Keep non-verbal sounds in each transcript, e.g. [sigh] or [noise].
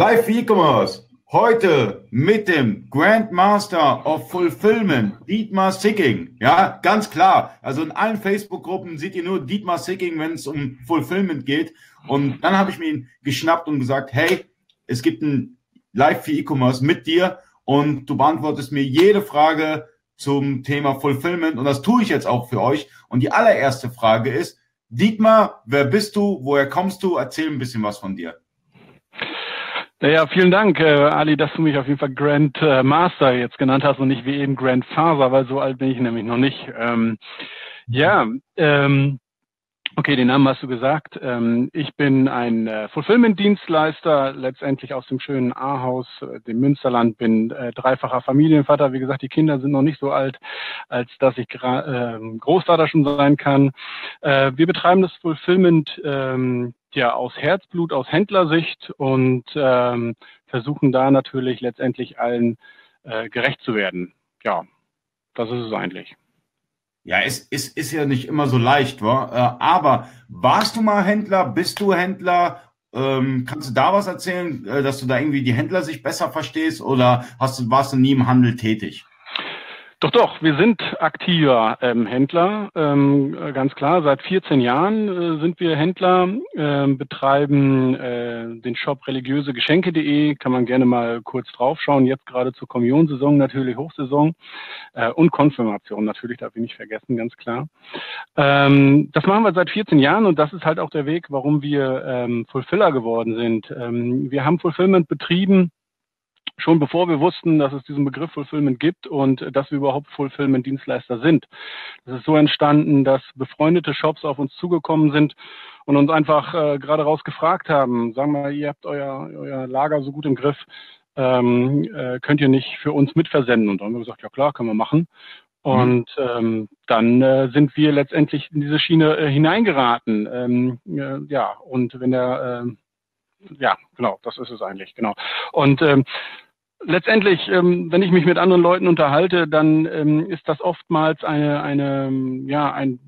Live E-Commerce. Heute mit dem Grandmaster of Fulfillment, Dietmar Sicking. Ja, ganz klar. Also in allen Facebook-Gruppen seht ihr nur Dietmar Sicking, wenn es um Fulfillment geht. Und dann habe ich mir ihn geschnappt und gesagt, hey, es gibt ein Live für E-Commerce mit dir und du beantwortest mir jede Frage zum Thema Fulfillment und das tue ich jetzt auch für euch. Und die allererste Frage ist, Dietmar, wer bist du? Woher kommst du? Erzähl ein bisschen was von dir. Ja, vielen Dank, äh, Ali, dass du mich auf jeden Fall Grand äh, Master jetzt genannt hast und nicht wie eben Grand Father, weil so alt bin ich nämlich noch nicht. Ähm, ja, ähm, okay, den Namen hast du gesagt. Ähm, ich bin ein äh, Fulfillment-Dienstleister, letztendlich aus dem schönen Ahaus, äh, dem Münsterland, bin äh, dreifacher Familienvater. Wie gesagt, die Kinder sind noch nicht so alt, als dass ich äh, Großvater schon sein kann. Äh, wir betreiben das Fulfillment ähm, ja aus Herzblut, aus Händlersicht und ähm, versuchen da natürlich letztendlich allen äh, gerecht zu werden. Ja, das ist es eigentlich. Ja, es ist, ist ja nicht immer so leicht, wa? Äh, aber warst du mal Händler? Bist du Händler? Ähm, kannst du da was erzählen, äh, dass du da irgendwie die Händler sich besser verstehst oder hast du, warst du nie im Handel tätig? Doch, doch, wir sind aktiver ähm, Händler, ähm, ganz klar. Seit 14 Jahren äh, sind wir Händler, äh, betreiben äh, den Shop religiösegeschenke.de, kann man gerne mal kurz draufschauen. Jetzt gerade zur Kommunionsaison natürlich Hochsaison äh, und Konfirmation natürlich, darf ich nicht vergessen, ganz klar. Ähm, das machen wir seit 14 Jahren und das ist halt auch der Weg, warum wir ähm, Fulfiller geworden sind. Ähm, wir haben Fulfillment betrieben schon bevor wir wussten, dass es diesen Begriff Fulfillment gibt und dass wir überhaupt Fulfillment-Dienstleister sind. Das ist so entstanden, dass befreundete Shops auf uns zugekommen sind und uns einfach äh, gerade raus gefragt haben, sagen wir, ihr habt euer, euer Lager so gut im Griff, ähm, äh, könnt ihr nicht für uns mitversenden? Und dann haben wir gesagt, ja klar, können wir machen. Und ähm, dann äh, sind wir letztendlich in diese Schiene äh, hineingeraten. Ähm, äh, ja, und wenn der, äh, ja, genau, das ist es eigentlich, genau. Und ähm, letztendlich, ähm, wenn ich mich mit anderen Leuten unterhalte, dann ähm, ist das oftmals eine, eine, ja, ein,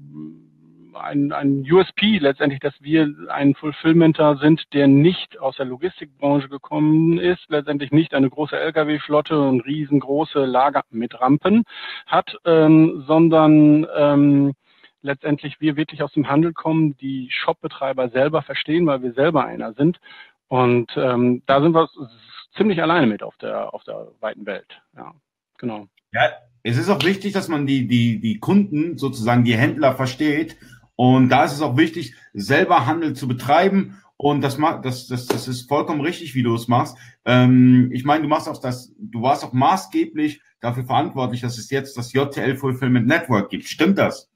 ein, ein USP letztendlich, dass wir ein Fulfillmenter sind, der nicht aus der Logistikbranche gekommen ist, letztendlich nicht eine große Lkw-Flotte und riesengroße Lager mit Rampen hat, ähm, sondern ähm, letztendlich wir wirklich aus dem Handel kommen, die Shopbetreiber selber verstehen, weil wir selber einer sind. Und ähm, da sind wir ziemlich alleine mit auf der, auf der weiten Welt. Ja, genau. Ja, es ist auch wichtig, dass man die, die, die Kunden, sozusagen die Händler versteht. Und da ist es auch wichtig, selber Handel zu betreiben. Und das, das, das, das ist vollkommen richtig, wie du es machst. Ähm, ich meine, du machst auch das, du warst auch maßgeblich dafür verantwortlich, dass es jetzt das JTL Fulfillment Network gibt. Stimmt das?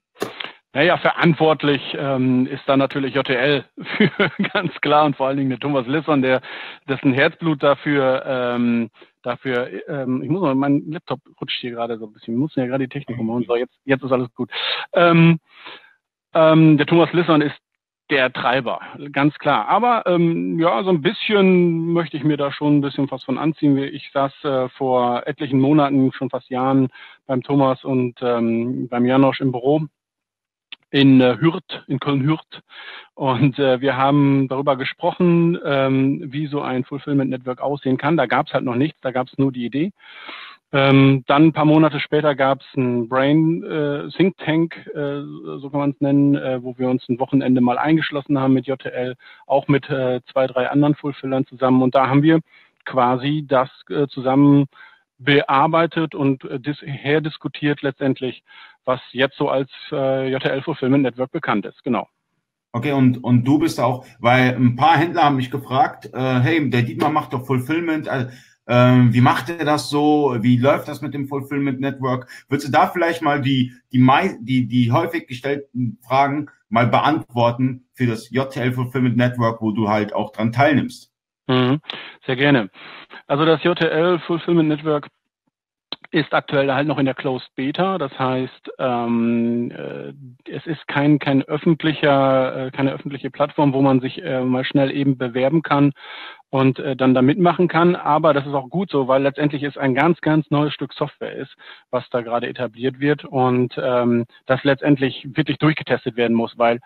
Naja, verantwortlich ähm, ist da natürlich JTL [laughs] für ganz klar und vor allen Dingen der Thomas Lissern, der dessen Herzblut dafür ähm, dafür ähm, ich muss mal mein Laptop rutscht hier gerade so ein bisschen. Wir müssen ja gerade die Technik umhauen. So jetzt jetzt ist alles gut. Ähm, ähm, der Thomas Lissern ist der Treiber, ganz klar. Aber ähm, ja, so ein bisschen möchte ich mir da schon ein bisschen was von anziehen. Ich saß äh, vor etlichen Monaten, schon fast Jahren, beim Thomas und ähm, beim Janosch im Büro in äh, Hürth, in Köln-Hürth. Und äh, wir haben darüber gesprochen, ähm, wie so ein Fulfillment Network aussehen kann. Da gab es halt noch nichts, da gab es nur die Idee. Ähm, dann ein paar Monate später gab es ein Brain äh, Think Tank, äh, so kann man es nennen, äh, wo wir uns ein Wochenende mal eingeschlossen haben mit JTL, auch mit äh, zwei, drei anderen Fulfillern zusammen. Und da haben wir quasi das äh, zusammen bearbeitet und äh, dis herdiskutiert letztendlich, was jetzt so als äh, JTL Fulfillment Network bekannt ist. Genau. Okay, und, und du bist auch, weil ein paar Händler haben mich gefragt, äh, hey, der Dietmar macht doch Fulfillment, äh, ähm, wie macht er das so? Wie läuft das mit dem Fulfillment Network? Würdest du da vielleicht mal die, die, die, die häufig gestellten Fragen mal beantworten für das JTL Fulfillment Network, wo du halt auch dran teilnimmst? Mhm, sehr gerne. Also das JTL Fulfillment Network ist aktuell halt noch in der Closed Beta. Das heißt, ähm, äh, es ist kein, kein öffentlicher, äh, keine öffentliche Plattform, wo man sich äh, mal schnell eben bewerben kann und äh, dann da mitmachen kann. Aber das ist auch gut so, weil letztendlich es ein ganz, ganz neues Stück Software ist, was da gerade etabliert wird und ähm, das letztendlich wirklich durchgetestet werden muss, weil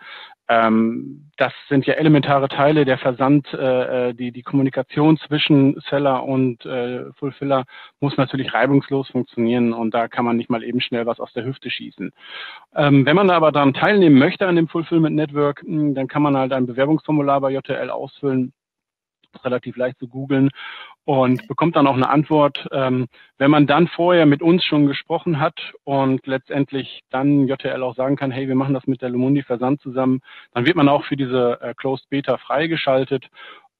Ähm, das sind ja elementare Teile der Versand, äh, äh, die, die Kommunikation zwischen Seller und äh, Fulfiller muss natürlich reibungslos funktionieren und da kann man nicht mal eben schnell was aus der Hüfte schießen. Ähm, wenn man aber daran teilnehmen möchte an dem Fulfillment Network, hm, dann kann man halt ein Bewerbungsformular bei JTL ausfüllen relativ leicht zu googeln und bekommt dann auch eine Antwort. Ähm, wenn man dann vorher mit uns schon gesprochen hat und letztendlich dann JTL auch sagen kann, hey, wir machen das mit der Lumundi Versand zusammen, dann wird man auch für diese äh, Closed Beta freigeschaltet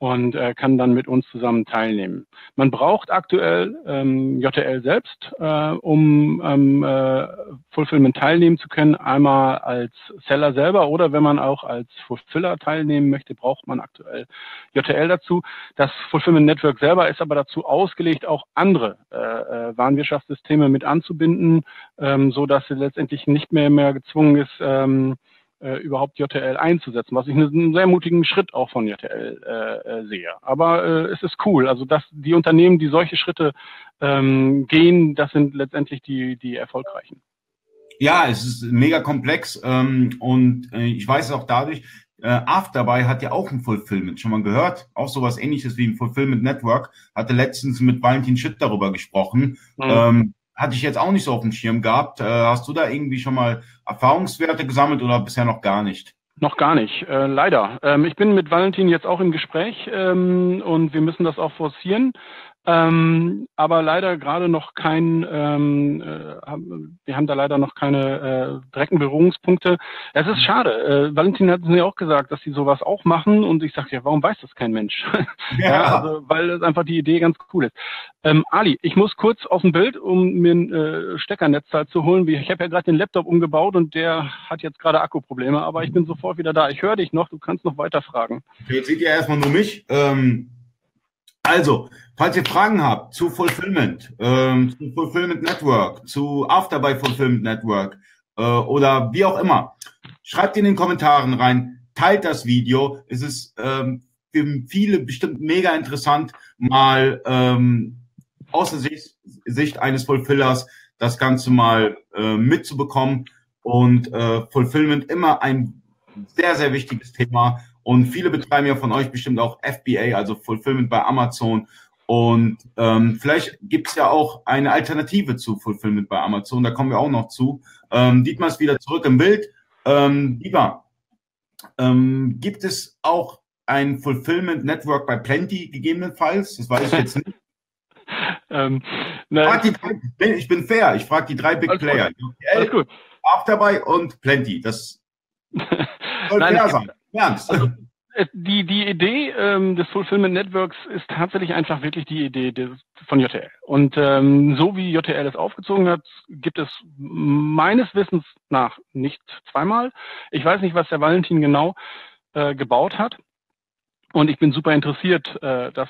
und äh, kann dann mit uns zusammen teilnehmen. Man braucht aktuell ähm, JTL selbst, äh, um ähm, äh, Fulfillment teilnehmen zu können. Einmal als Seller selber oder wenn man auch als Fulfiller teilnehmen möchte, braucht man aktuell JTL dazu. Das Fulfillment Network selber ist aber dazu ausgelegt, auch andere äh, äh, Warenwirtschaftssysteme mit anzubinden, ähm, so dass sie letztendlich nicht mehr mehr gezwungen ist, ähm, äh, überhaupt JTL einzusetzen, was ich einen sehr mutigen Schritt auch von JTL äh, äh, sehe. Aber äh, es ist cool. Also dass die Unternehmen, die solche Schritte ähm, gehen, das sind letztendlich die, die erfolgreichen. Ja, es ist mega komplex ähm, und äh, ich weiß auch dadurch, äh, Afterbuy hat ja auch ein Fulfillment, schon mal gehört, auch sowas ähnliches wie ein Fulfillment Network, hatte letztens mit Valentin Schitt darüber gesprochen. Mhm. Ähm, hatte ich jetzt auch nicht so auf dem Schirm gehabt. Äh, hast du da irgendwie schon mal Erfahrungswerte gesammelt oder bisher noch gar nicht? Noch gar nicht, äh, leider. Ähm, ich bin mit Valentin jetzt auch im Gespräch ähm, und wir müssen das auch forcieren. Ähm, aber leider gerade noch kein, ähm, äh, wir haben da leider noch keine äh, direkten Berührungspunkte. Es ist schade. Äh, Valentin hat mir auch gesagt, dass sie sowas auch machen und ich sage ja, warum weiß das kein Mensch? [laughs] Ja. ja also, weil es einfach die Idee ganz cool ist. Ähm, Ali, ich muss kurz aus dem Bild, um mir ein äh, Steckernetzteil zu holen. Ich habe ja gerade den Laptop umgebaut und der hat jetzt gerade Akkuprobleme, aber ich bin sofort wieder da. Ich höre dich noch, du kannst noch weiter fragen. Jetzt seht ihr erstmal nur mich. Ähm also, falls ihr Fragen habt zu Fulfillment, ähm, zu Fulfillment Network, zu Afterbuy Fulfillment Network äh, oder wie auch immer, schreibt in den Kommentaren rein, teilt das Video. Es ist ähm, für viele bestimmt mega interessant, mal ähm, aus der Sicht, Sicht eines Fulfillers das Ganze mal äh, mitzubekommen. Und äh, Fulfillment immer ein sehr, sehr wichtiges Thema und viele betreiben ja von euch bestimmt auch FBA, also Fulfillment bei Amazon. Und ähm, vielleicht gibt es ja auch eine Alternative zu Fulfillment bei Amazon. Da kommen wir auch noch zu. Ähm, Dietmar ist wieder zurück im Bild. Ähm, Dietmar, ähm, gibt es auch ein Fulfillment Network bei Plenty gegebenenfalls? Das weiß ich jetzt nicht. [laughs] ähm, die, ich bin fair. Ich frage die drei Big Alles Player. Gut. Alles gut. Auch dabei und Plenty. Das [laughs] soll Nein, fair sein. Ernst? Also, äh, die, die Idee ähm, des Fulfillment Networks ist tatsächlich einfach wirklich die Idee des, von JTL. Und ähm, so wie JTL es aufgezogen hat, gibt es meines Wissens nach nicht zweimal. Ich weiß nicht, was der Valentin genau äh, gebaut hat. Und ich bin super interessiert, äh, das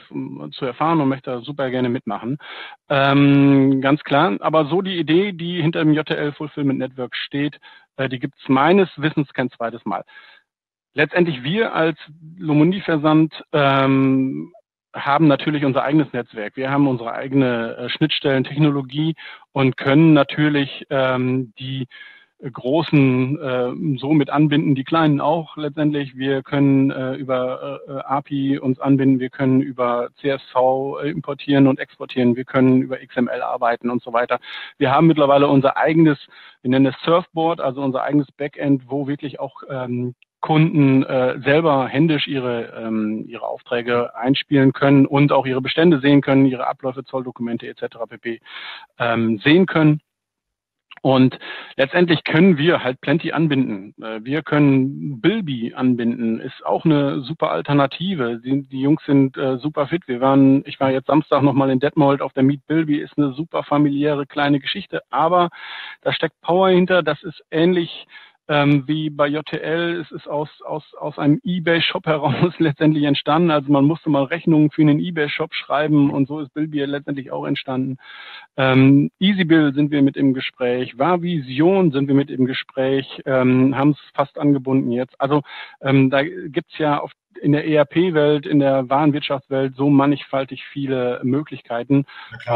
zu erfahren und möchte super gerne mitmachen. Ähm, ganz klar. Aber so die Idee, die hinter dem JTL Fulfillment Network steht, äh, die gibt es meines Wissens kein zweites Mal letztendlich wir als Lomundi-Versand ähm, haben natürlich unser eigenes Netzwerk. Wir haben unsere eigene äh, Schnittstellentechnologie und können natürlich ähm, die großen äh, so mit anbinden, die kleinen auch letztendlich. Wir können äh, über äh, API uns anbinden, wir können über CSV äh, importieren und exportieren, wir können über XML arbeiten und so weiter. Wir haben mittlerweile unser eigenes, wir nennen es Surfboard, also unser eigenes Backend, wo wirklich auch ähm, Kunden äh, selber händisch ihre, ähm, ihre Aufträge einspielen können und auch ihre Bestände sehen können, ihre Abläufe, Zolldokumente etc. pp. Ähm, sehen können. Und letztendlich können wir halt Plenty anbinden. Äh, wir können Bilby anbinden, ist auch eine super Alternative. Die, die Jungs sind äh, super fit. Wir waren, ich war jetzt Samstag nochmal in Detmold auf der Meet Bilby, ist eine super familiäre kleine Geschichte, aber da steckt Power hinter. Das ist ähnlich ähm, wie bei JTL. Es ist aus, aus, aus einem eBay-Shop heraus [laughs] letztendlich entstanden. Also man musste mal Rechnungen für einen eBay-Shop schreiben und so ist Billbier letztendlich auch entstanden. Ähm, EasyBill sind wir mit im Gespräch. Vision sind wir mit im Gespräch, ähm, haben es fast angebunden jetzt. Also ähm, da gibt's ja auf in der ERP-Welt, in der Warenwirtschaftswelt so mannigfaltig viele Möglichkeiten.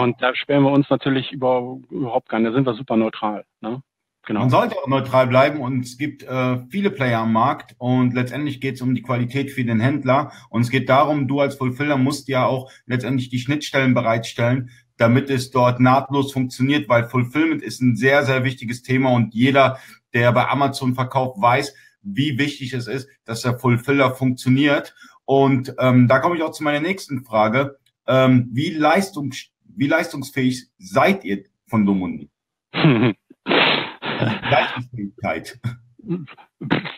Und da sperren wir uns natürlich über, überhaupt gar nicht. Da sind wir super neutral. Ne? Genau. Man sollte auch neutral bleiben und es gibt äh, viele Player am Markt und letztendlich geht es um die Qualität für den Händler und es geht darum, du als Fulfiller musst ja auch letztendlich die Schnittstellen bereitstellen, damit es dort nahtlos funktioniert, weil Fulfillment ist ein sehr, sehr wichtiges Thema und jeder, der bei Amazon verkauft, weiß, wie wichtig es ist, dass der Fulfiller funktioniert. Und ähm, da komme ich auch zu meiner nächsten Frage. Ähm, wie, leistungs wie leistungsfähig seid ihr von Domundi? [laughs] Leistungsfähigkeit.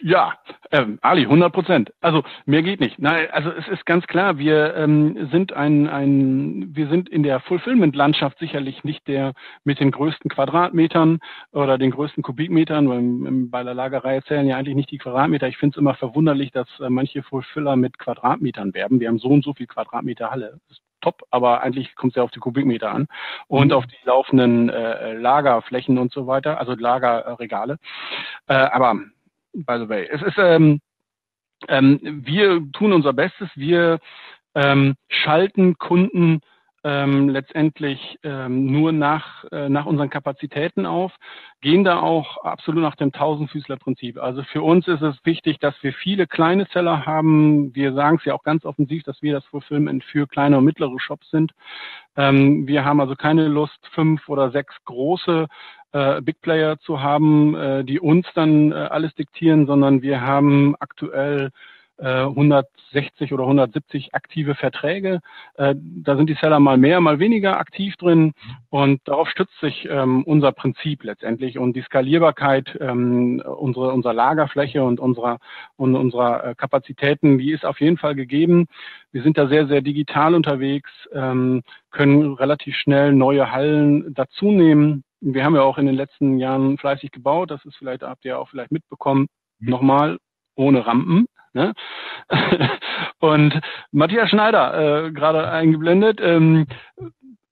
Ja, ähm, Ali, 100 Prozent. Also mehr geht nicht. Nein, also es ist ganz klar, wir ähm, sind ein, ein, wir sind in der Fulfillment-Landschaft sicherlich nicht der mit den größten Quadratmetern oder den größten Kubikmetern. Weil bei der Lagerei zählen ja eigentlich nicht die Quadratmeter. Ich finde es immer verwunderlich, dass äh, manche Fulfiller mit Quadratmetern werben. Wir haben so und so viel Quadratmeter Halle. Das top, aber eigentlich kommt es ja auf die Kubikmeter an und mhm. auf die laufenden äh, Lagerflächen und so weiter, also Lagerregale. Äh, aber by the way, es ist, ähm, ähm, wir tun unser Bestes, wir ähm, schalten Kunden ähm, letztendlich ähm, nur nach, äh, nach unseren Kapazitäten auf, gehen da auch absolut nach dem Tausendfüßler-Prinzip. Also für uns ist es wichtig, dass wir viele kleine Seller haben. Wir sagen es ja auch ganz offensiv, dass wir das Fulfillment für kleine und mittlere Shops sind. Ähm, wir haben also keine Lust, fünf oder sechs große äh, Big Player zu haben, äh, die uns dann äh, alles diktieren, sondern wir haben aktuell 160 äh, oder 170 aktive Verträge. Äh, da sind die Seller mal mehr, mal weniger aktiv drin und darauf stützt sich ähm, unser Prinzip letztendlich und die Skalierbarkeit ähm, unsere, unserer Lagerfläche und unserer, und unserer äh, Kapazitäten, die ist auf jeden Fall gegeben. Wir sind da sehr, sehr digital unterwegs, ähm, können relativ schnell neue Hallen dazunehmen. Wir haben ja auch in den letzten Jahren fleißig gebaut, das ist vielleicht, habt ihr auch vielleicht mitbekommen, mhm. nochmal ohne Rampen. Ne? [laughs] Und Matthias Schneider, äh, gerade eingeblendet, ähm,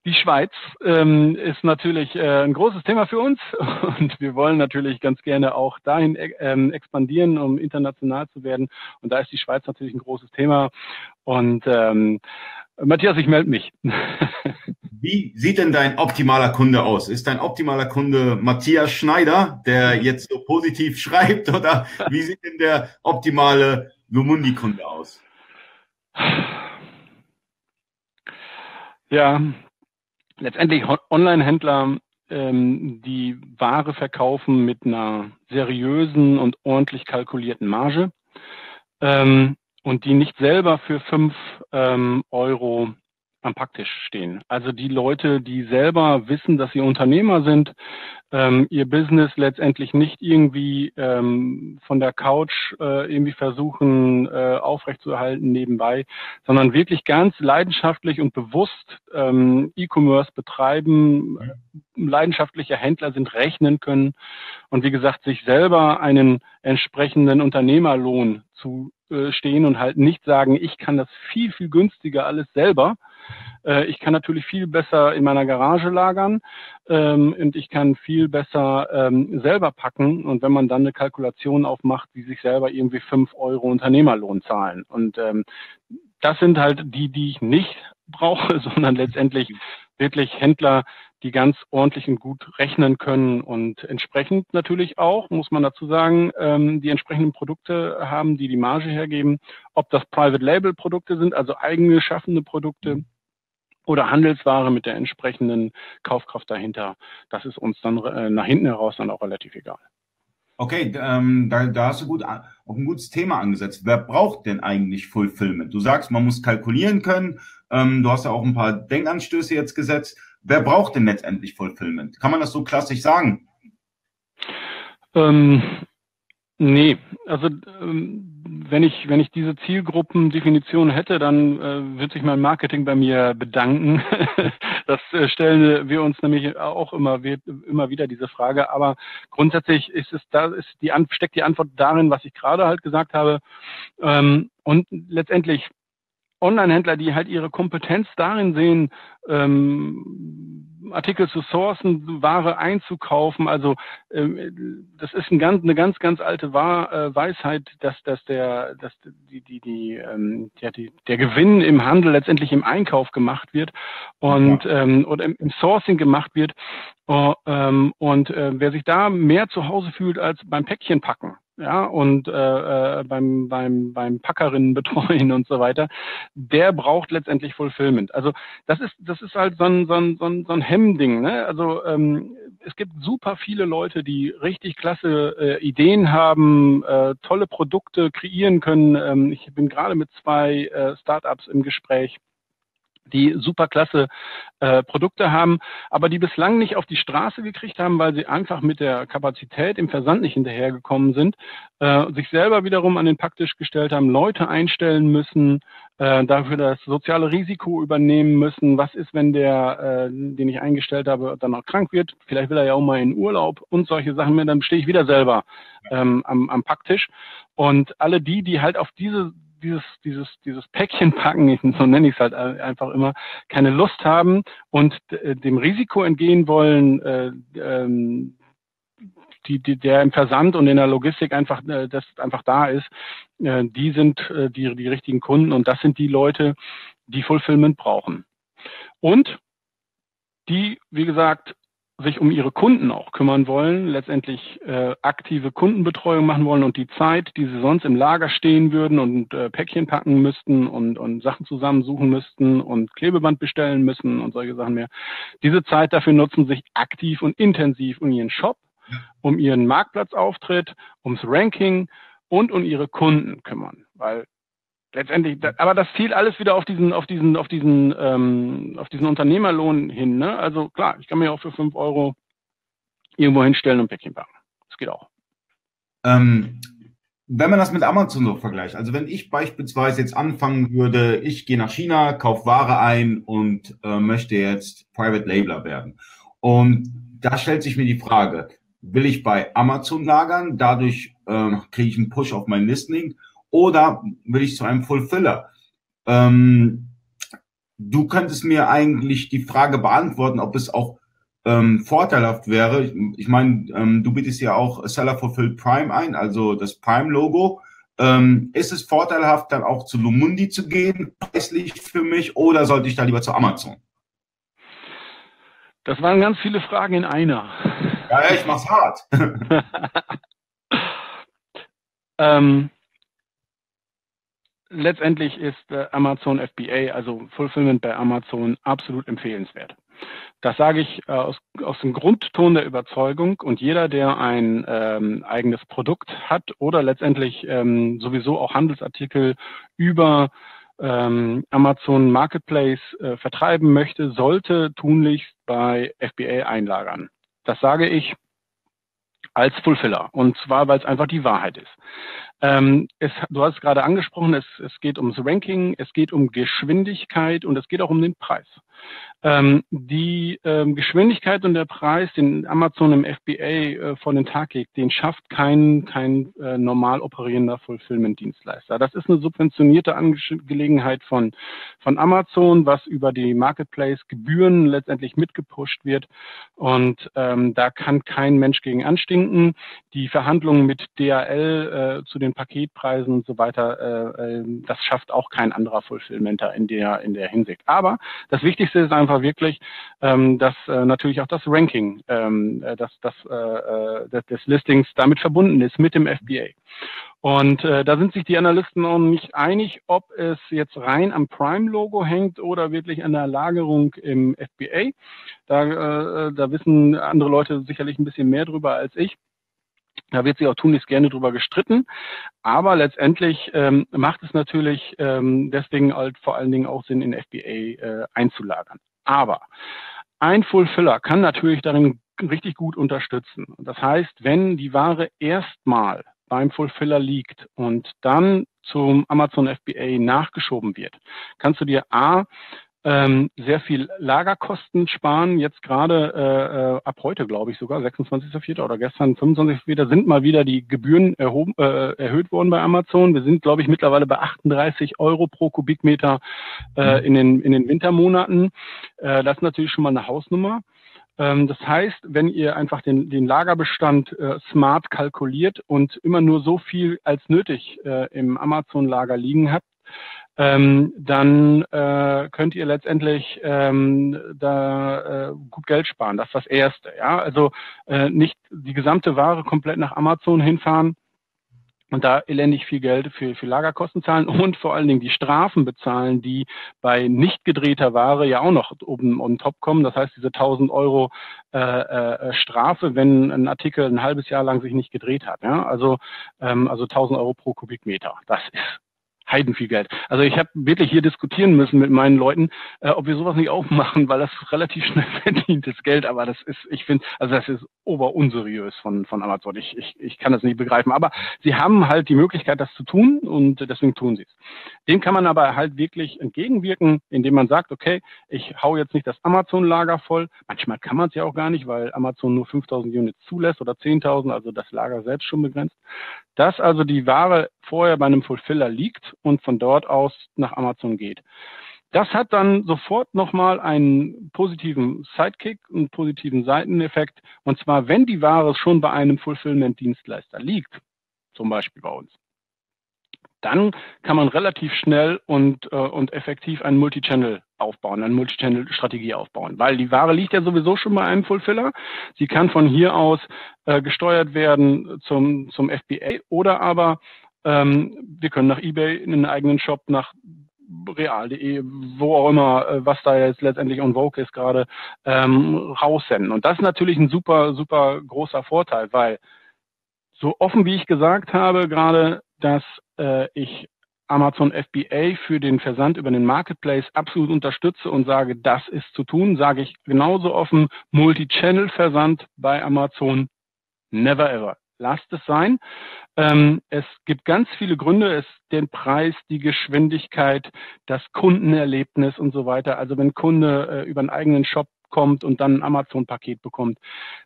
die Schweiz ähm, ist natürlich äh, ein großes Thema für uns [laughs] und wir wollen natürlich ganz gerne auch dahin äh, ähm, expandieren, um international zu werden. Und da ist die Schweiz natürlich ein großes Thema. Und ähm, Matthias, ich melde mich. [laughs] Wie sieht denn dein optimaler Kunde aus? Ist dein optimaler Kunde Matthias Schneider, der jetzt so positiv [laughs] schreibt, oder wie sieht denn der optimale Lumundi-Kunde aus? Ja, letztendlich Online-Händler, ähm, die Ware verkaufen mit einer seriösen und ordentlich kalkulierten Marge ähm, und die nicht selber für fünf ähm, Euro am Packtisch stehen. Also die Leute, die selber wissen, dass sie Unternehmer sind, ähm, ihr Business letztendlich nicht irgendwie ähm, von der Couch äh, irgendwie versuchen äh, aufrechtzuerhalten nebenbei, sondern wirklich ganz leidenschaftlich und bewusst ähm, E-Commerce betreiben, leidenschaftliche Händler sind, rechnen können und wie gesagt sich selber einen entsprechenden Unternehmerlohn zu äh, stehen und halt nicht sagen, ich kann das viel, viel günstiger alles selber. Äh, ich kann natürlich viel besser in meiner Garage lagern ähm, und ich kann viel besser ähm, selber packen. Und wenn man dann eine Kalkulation aufmacht, die sich selber irgendwie fünf Euro Unternehmerlohn zahlen. Und ähm, das sind halt die, die ich nicht [laughs] brauche, sondern letztendlich wirklich Händler, die ganz ordentlich und gut rechnen können und entsprechend natürlich auch, muss man dazu sagen, ähm, die entsprechenden Produkte haben, die die Marge hergeben, ob das Private Label Produkte sind, also eigen geschaffene Produkte oder Handelsware mit der entsprechenden Kaufkraft dahinter. Das ist uns dann äh, nach hinten heraus dann auch relativ egal. Okay, ähm, da, da hast du gut auf ein gutes Thema angesetzt. Wer braucht denn eigentlich Fulfillment? Du sagst, man muss kalkulieren können. Ähm, du hast ja auch ein paar Denkanstöße jetzt gesetzt. Wer braucht denn letztendlich Fulfillment? Kann man das so klassisch sagen? Ähm, nee, also ähm, wenn ich, wenn ich diese Zielgruppendefinition hätte, dann äh, wird sich mein Marketing bei mir bedanken. [laughs] das äh, stellen wir uns nämlich auch immer, immer wieder diese Frage. Aber grundsätzlich ist es da, ist die, steckt die Antwort darin, was ich gerade halt gesagt habe. Ähm, und letztendlich Online-Händler, die halt ihre Kompetenz darin sehen, ähm, Artikel zu sourcen, Ware einzukaufen. Also ähm, das ist ein ganz, eine ganz, ganz alte Wahr, äh, Weisheit, dass, dass der, dass die, die, die, ähm, ja, die, der Gewinn im Handel letztendlich im Einkauf gemacht wird und ja. ähm, oder im, im Sourcing gemacht wird. Uh, ähm, und äh, wer sich da mehr zu Hause fühlt als beim Päckchen packen, ja, und äh, äh, beim, beim, beim Packerinnen betreuen [laughs] und so weiter, der braucht letztendlich Fulfillment. Also das ist, das ist halt so ein, so ein, so ein, so ein Hemmding. Ne? Also ähm, es gibt super viele Leute, die richtig klasse äh, Ideen haben, äh, tolle Produkte kreieren können. Ähm, ich bin gerade mit zwei äh, Startups im Gespräch die superklasse äh, Produkte haben, aber die bislang nicht auf die Straße gekriegt haben, weil sie einfach mit der Kapazität im Versand nicht hinterhergekommen sind, äh, sich selber wiederum an den Packtisch gestellt haben, Leute einstellen müssen, äh, dafür das soziale Risiko übernehmen müssen. Was ist, wenn der, äh, den ich eingestellt habe, dann auch krank wird? Vielleicht will er ja auch mal in Urlaub und solche Sachen. Dann stehe ich wieder selber ähm, am, am Packtisch. Und alle die, die halt auf diese dieses, dieses, dieses Päckchen packen, so nenne ich es halt einfach immer, keine Lust haben und äh, dem Risiko entgehen wollen, äh, ähm, die, die, der im Versand und in der Logistik einfach, äh, das einfach da ist, die sind die, die richtigen Kunden und das sind die Leute, die Fulfillment brauchen. Und die, wie gesagt, sich um ihre Kunden auch kümmern wollen, letztendlich äh, aktive Kundenbetreuung machen wollen und die Zeit, die sie sonst im Lager stehen würden und äh, Päckchen packen müssten und, und Sachen zusammensuchen müssten und Klebeband bestellen müssen und solche Sachen mehr, diese Zeit dafür nutzen, sich aktiv und intensiv um ihren Shop, um ihren Marktplatzauftritt, ums Ranking und um ihre Kunden kümmern. Weil letztendlich, aber das zielt alles wieder auf diesen, auf diesen, auf diesen, ähm, auf diesen Unternehmerlohn hin. Ne? Also klar, ich kann mir auch für fünf Euro irgendwo hinstellen und Päckchen packen. Das geht auch. Ähm, wenn man das mit Amazon so vergleicht, also wenn ich beispielsweise jetzt anfangen würde, ich gehe nach China, kaufe Ware ein und äh, möchte jetzt Private Labeler werden. Und da stellt sich mir die Frage, will ich bei Amazon lagern, dadurch äh, kriege ich einen Push auf mein Listening oder will ich zu einem Fulfiller? Ähm, du könntest mir eigentlich die Frage beantworten, ob es auch ähm, vorteilhaft wäre. Ich, ich meine, ähm, du bietest ja auch Seller Fulfilled Prime ein, also das Prime-Logo. Ähm, ist es vorteilhaft, dann auch zu Lumundi zu gehen, preislich für mich, oder sollte ich da lieber zu Amazon? Das waren ganz viele Fragen in einer. Ja, ich mach's hart. [laughs] [laughs] ähm, letztendlich ist äh, Amazon FBA, also Fulfillment bei Amazon, absolut empfehlenswert. Das sage ich äh, aus, aus dem Grundton der Überzeugung und jeder, der ein ähm, eigenes Produkt hat oder letztendlich ähm, sowieso auch Handelsartikel über ähm, Amazon Marketplace äh, vertreiben möchte, sollte tunlichst bei FBA einlagern. Das sage ich als Fulfiller und zwar, weil es einfach die Wahrheit ist. Ähm, es, du hast es gerade angesprochen, es, es geht ums Ranking, es geht um Geschwindigkeit und es geht auch um den Preis. Ähm, die ähm, Geschwindigkeit und der Preis, den Amazon im FBA äh, vor den Tag legt, den schafft kein, kein äh, normal operierender Fulfillment-Dienstleister. Das ist eine subventionierte Angelegenheit von, von Amazon, was über die Marketplace-Gebühren letztendlich mitgepusht wird. Und ähm, da kann kein Mensch gegen anstinken. Die Verhandlungen mit DHL äh, zu den Paketpreisen und so weiter, äh, äh, das schafft auch kein anderer Fulfillmenter in der, in der Hinsicht. Aber das Wichtigste ist einfach wirklich, ähm, dass äh, natürlich auch das Ranking ähm, äh, das, das, äh, äh des, des Listings damit verbunden ist mit dem FBA. Und äh, da sind sich die Analysten noch nicht einig, ob es jetzt rein am Prime-Logo hängt oder wirklich an der Lagerung im FBA. Da, äh, da wissen andere Leute sicherlich ein bisschen mehr drüber als ich. Da wird sich auch tunlichst gerne drüber gestritten. Aber letztendlich ähm, macht es natürlich ähm, deswegen halt vor allen Dingen auch Sinn, in FBA äh, einzulagern. Aber ein Fulfiller kann natürlich darin richtig gut unterstützen. Das heißt, wenn die Ware erstmal beim Fulfiller liegt und dann zum Amazon FBA nachgeschoben wird, kannst du dir A ähm, sehr viel Lagerkosten sparen. Jetzt gerade äh, äh ab heute, glaube ich sogar, 26.04. oder gestern 25.04. sind mal wieder die Gebühren erhoben, äh, erhöht worden bei Amazon. Wir sind, glaube ich, mittlerweile bei 38 Euro pro Kubikmeter äh, in, den, in den Wintermonaten. Äh, das ist natürlich schon mal eine Hausnummer. Ähm, das heißt, wenn ihr einfach den, den Lagerbestand äh, smart kalkuliert und immer nur so viel als nötig äh, im Amazon-Lager liegen habt, ähm, dann äh, könnt ihr letztendlich ähm, da äh, gut Geld sparen. Das ist das Erste. Ja, also äh, nicht die gesamte Ware komplett nach Amazon hinfahren und da elendig viel Geld für, für Lagerkosten zahlen und vor allen Dingen die Strafen bezahlen, die bei nicht gedrehter Ware ja auch noch oben on top kommen. Das heißt, diese 1000 Euro äh, äh, Strafe, wenn ein Artikel ein halbes Jahr lang sich nicht gedreht hat. Ja? Also, ähm, also 1000 Euro pro Kubikmeter. Das ist heiden viel Geld. Also ich habe wirklich hier diskutieren müssen mit meinen Leuten, äh, ob wir sowas nicht aufmachen, weil das [laughs] relativ schnell verdientes Geld, aber das ist, ich finde, also das ist oberunseriös von, von Amazon. Ich, ich, ich kann das nicht begreifen. Aber sie haben halt die Möglichkeit, das zu tun und deswegen tun sie es. Dem kann man aber halt wirklich entgegenwirken, indem man sagt, okay, ich hau jetzt nicht das Amazon-Lager voll. Manchmal kann man es ja auch gar nicht, weil Amazon nur 5000 Units zulässt oder 10.000, also das Lager selbst schon begrenzt. Dass also die Ware vorher bei einem Fulfiller liegt und von dort aus nach Amazon geht. Das hat dann sofort nochmal einen positiven Sidekick, einen positiven Seiteneffekt. Und zwar, wenn die Ware schon bei einem Fulfillment-Dienstleister liegt, zum Beispiel bei uns, dann kann man relativ schnell und, äh, und effektiv einen Multichannel aufbauen, eine Multichannel-Strategie aufbauen, weil die Ware liegt ja sowieso schon bei einem Fulfiller. Sie kann von hier aus äh, gesteuert werden zum, zum FBA oder aber ähm, wir können nach eBay in einen eigenen Shop, nach real.de, wo auch immer, äh, was da jetzt letztendlich on vogue ist gerade, ähm, raussenden. Und das ist natürlich ein super, super großer Vorteil, weil so offen wie ich gesagt habe, gerade, dass äh, ich Amazon FBA für den Versand über den Marketplace absolut unterstütze und sage, das ist zu tun, sage ich genauso offen, Multi-Channel-Versand bei Amazon, never ever. Lasst es sein. Ähm, es gibt ganz viele Gründe, es den Preis, die Geschwindigkeit, das Kundenerlebnis und so weiter. Also wenn Kunde äh, über einen eigenen Shop kommt und dann ein Amazon-Paket bekommt.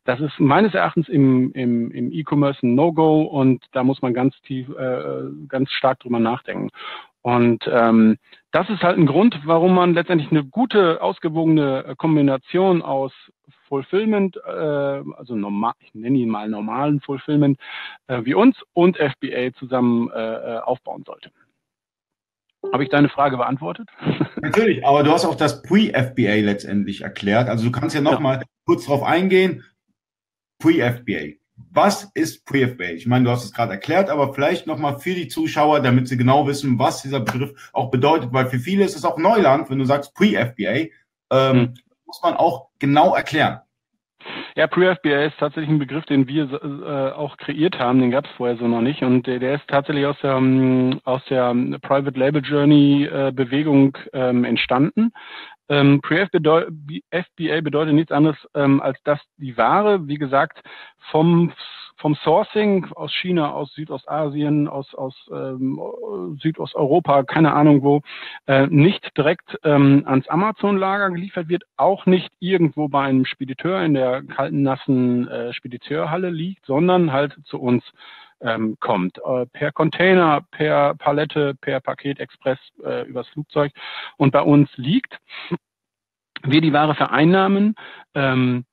Das ist meines Erachtens im, im, im E-Commerce ein No-Go und da muss man ganz tief, äh, ganz stark drüber nachdenken. Und ähm, das ist halt ein Grund, warum man letztendlich eine gute, ausgewogene Kombination aus Fulfillment, äh, also normal, ich nenne ihn mal normalen Fulfillment, äh, wie uns und FBA zusammen äh, äh, aufbauen sollte. Habe ich deine Frage beantwortet? [laughs] Natürlich, aber du hast auch das Pre-FBA letztendlich erklärt. Also du kannst ja nochmal ja. kurz drauf eingehen. Pre-FBA. Was ist Pre-FBA? Ich meine, du hast es gerade erklärt, aber vielleicht nochmal für die Zuschauer, damit sie genau wissen, was dieser Begriff auch bedeutet, weil für viele ist es auch Neuland, wenn du sagst Pre-FBA, ähm, hm. muss man auch genau erklären. Ja, Pre-FBA ist tatsächlich ein Begriff, den wir äh, auch kreiert haben. Den gab es vorher so noch nicht. Und der, der ist tatsächlich aus der, ähm, aus der Private Label Journey äh, Bewegung ähm, entstanden. Ähm, Pre-FBA bedeutet nichts anderes, ähm, als dass die Ware, wie gesagt, vom vom Sourcing aus China, aus Südostasien, aus, aus ähm, Südosteuropa, keine Ahnung wo, äh, nicht direkt ähm, ans Amazon-Lager geliefert wird, auch nicht irgendwo bei einem Spediteur in der kalten, nassen äh, Spediteurhalle liegt, sondern halt zu uns ähm, kommt. Äh, per Container, per Palette, per Paketexpress äh, übers Flugzeug und bei uns liegt. Wir die Ware vereinnahmen, ähm,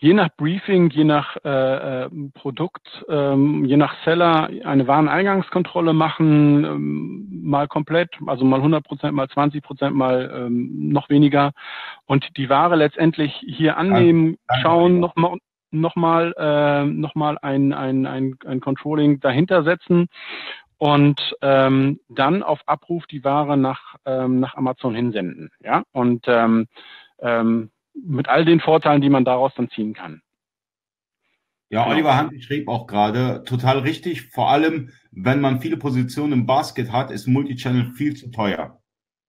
je nach Briefing, je nach äh, äh, Produkt, ähm, je nach Seller eine Wareneingangskontrolle machen, ähm, mal komplett, also mal 100 Prozent, mal 20 Prozent, mal ähm, noch weniger und die Ware letztendlich hier annehmen, schauen, nochmal noch mal, äh, noch mal ein, ein, ein, ein Controlling dahinter setzen und ähm, dann auf Abruf die Ware nach, ähm, nach Amazon hinsenden. Ja, und ähm, ähm, mit all den Vorteilen, die man daraus dann ziehen kann. Ja, genau. Oliver Hand schrieb auch gerade, total richtig. Vor allem, wenn man viele Positionen im Basket hat, ist Multichannel viel zu teuer.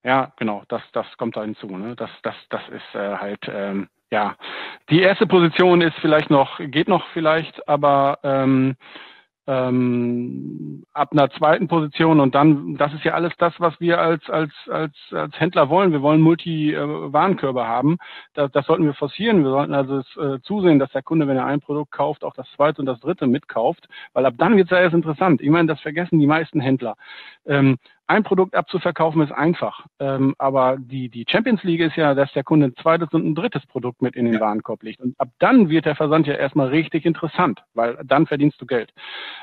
Ja, genau, das, das kommt da hinzu. Ne? Das, das, das ist äh, halt, ähm, ja, die erste Position ist vielleicht noch, geht noch vielleicht, aber ähm, ähm, ab einer zweiten Position und dann, das ist ja alles das, was wir als als als als Händler wollen. Wir wollen Multi-Warenkörbe haben. Das, das sollten wir forcieren. Wir sollten also äh, zusehen, dass der Kunde, wenn er ein Produkt kauft, auch das zweite und das dritte mitkauft, weil ab dann wird es ja erst interessant. Ich meine, das vergessen die meisten Händler. Ähm, ein Produkt abzuverkaufen ist einfach. Ähm, aber die, die Champions League ist ja, dass der Kunde ein zweites und ein drittes Produkt mit in den ja. Warenkorb legt. Und ab dann wird der Versand ja erstmal richtig interessant, weil dann verdienst du Geld.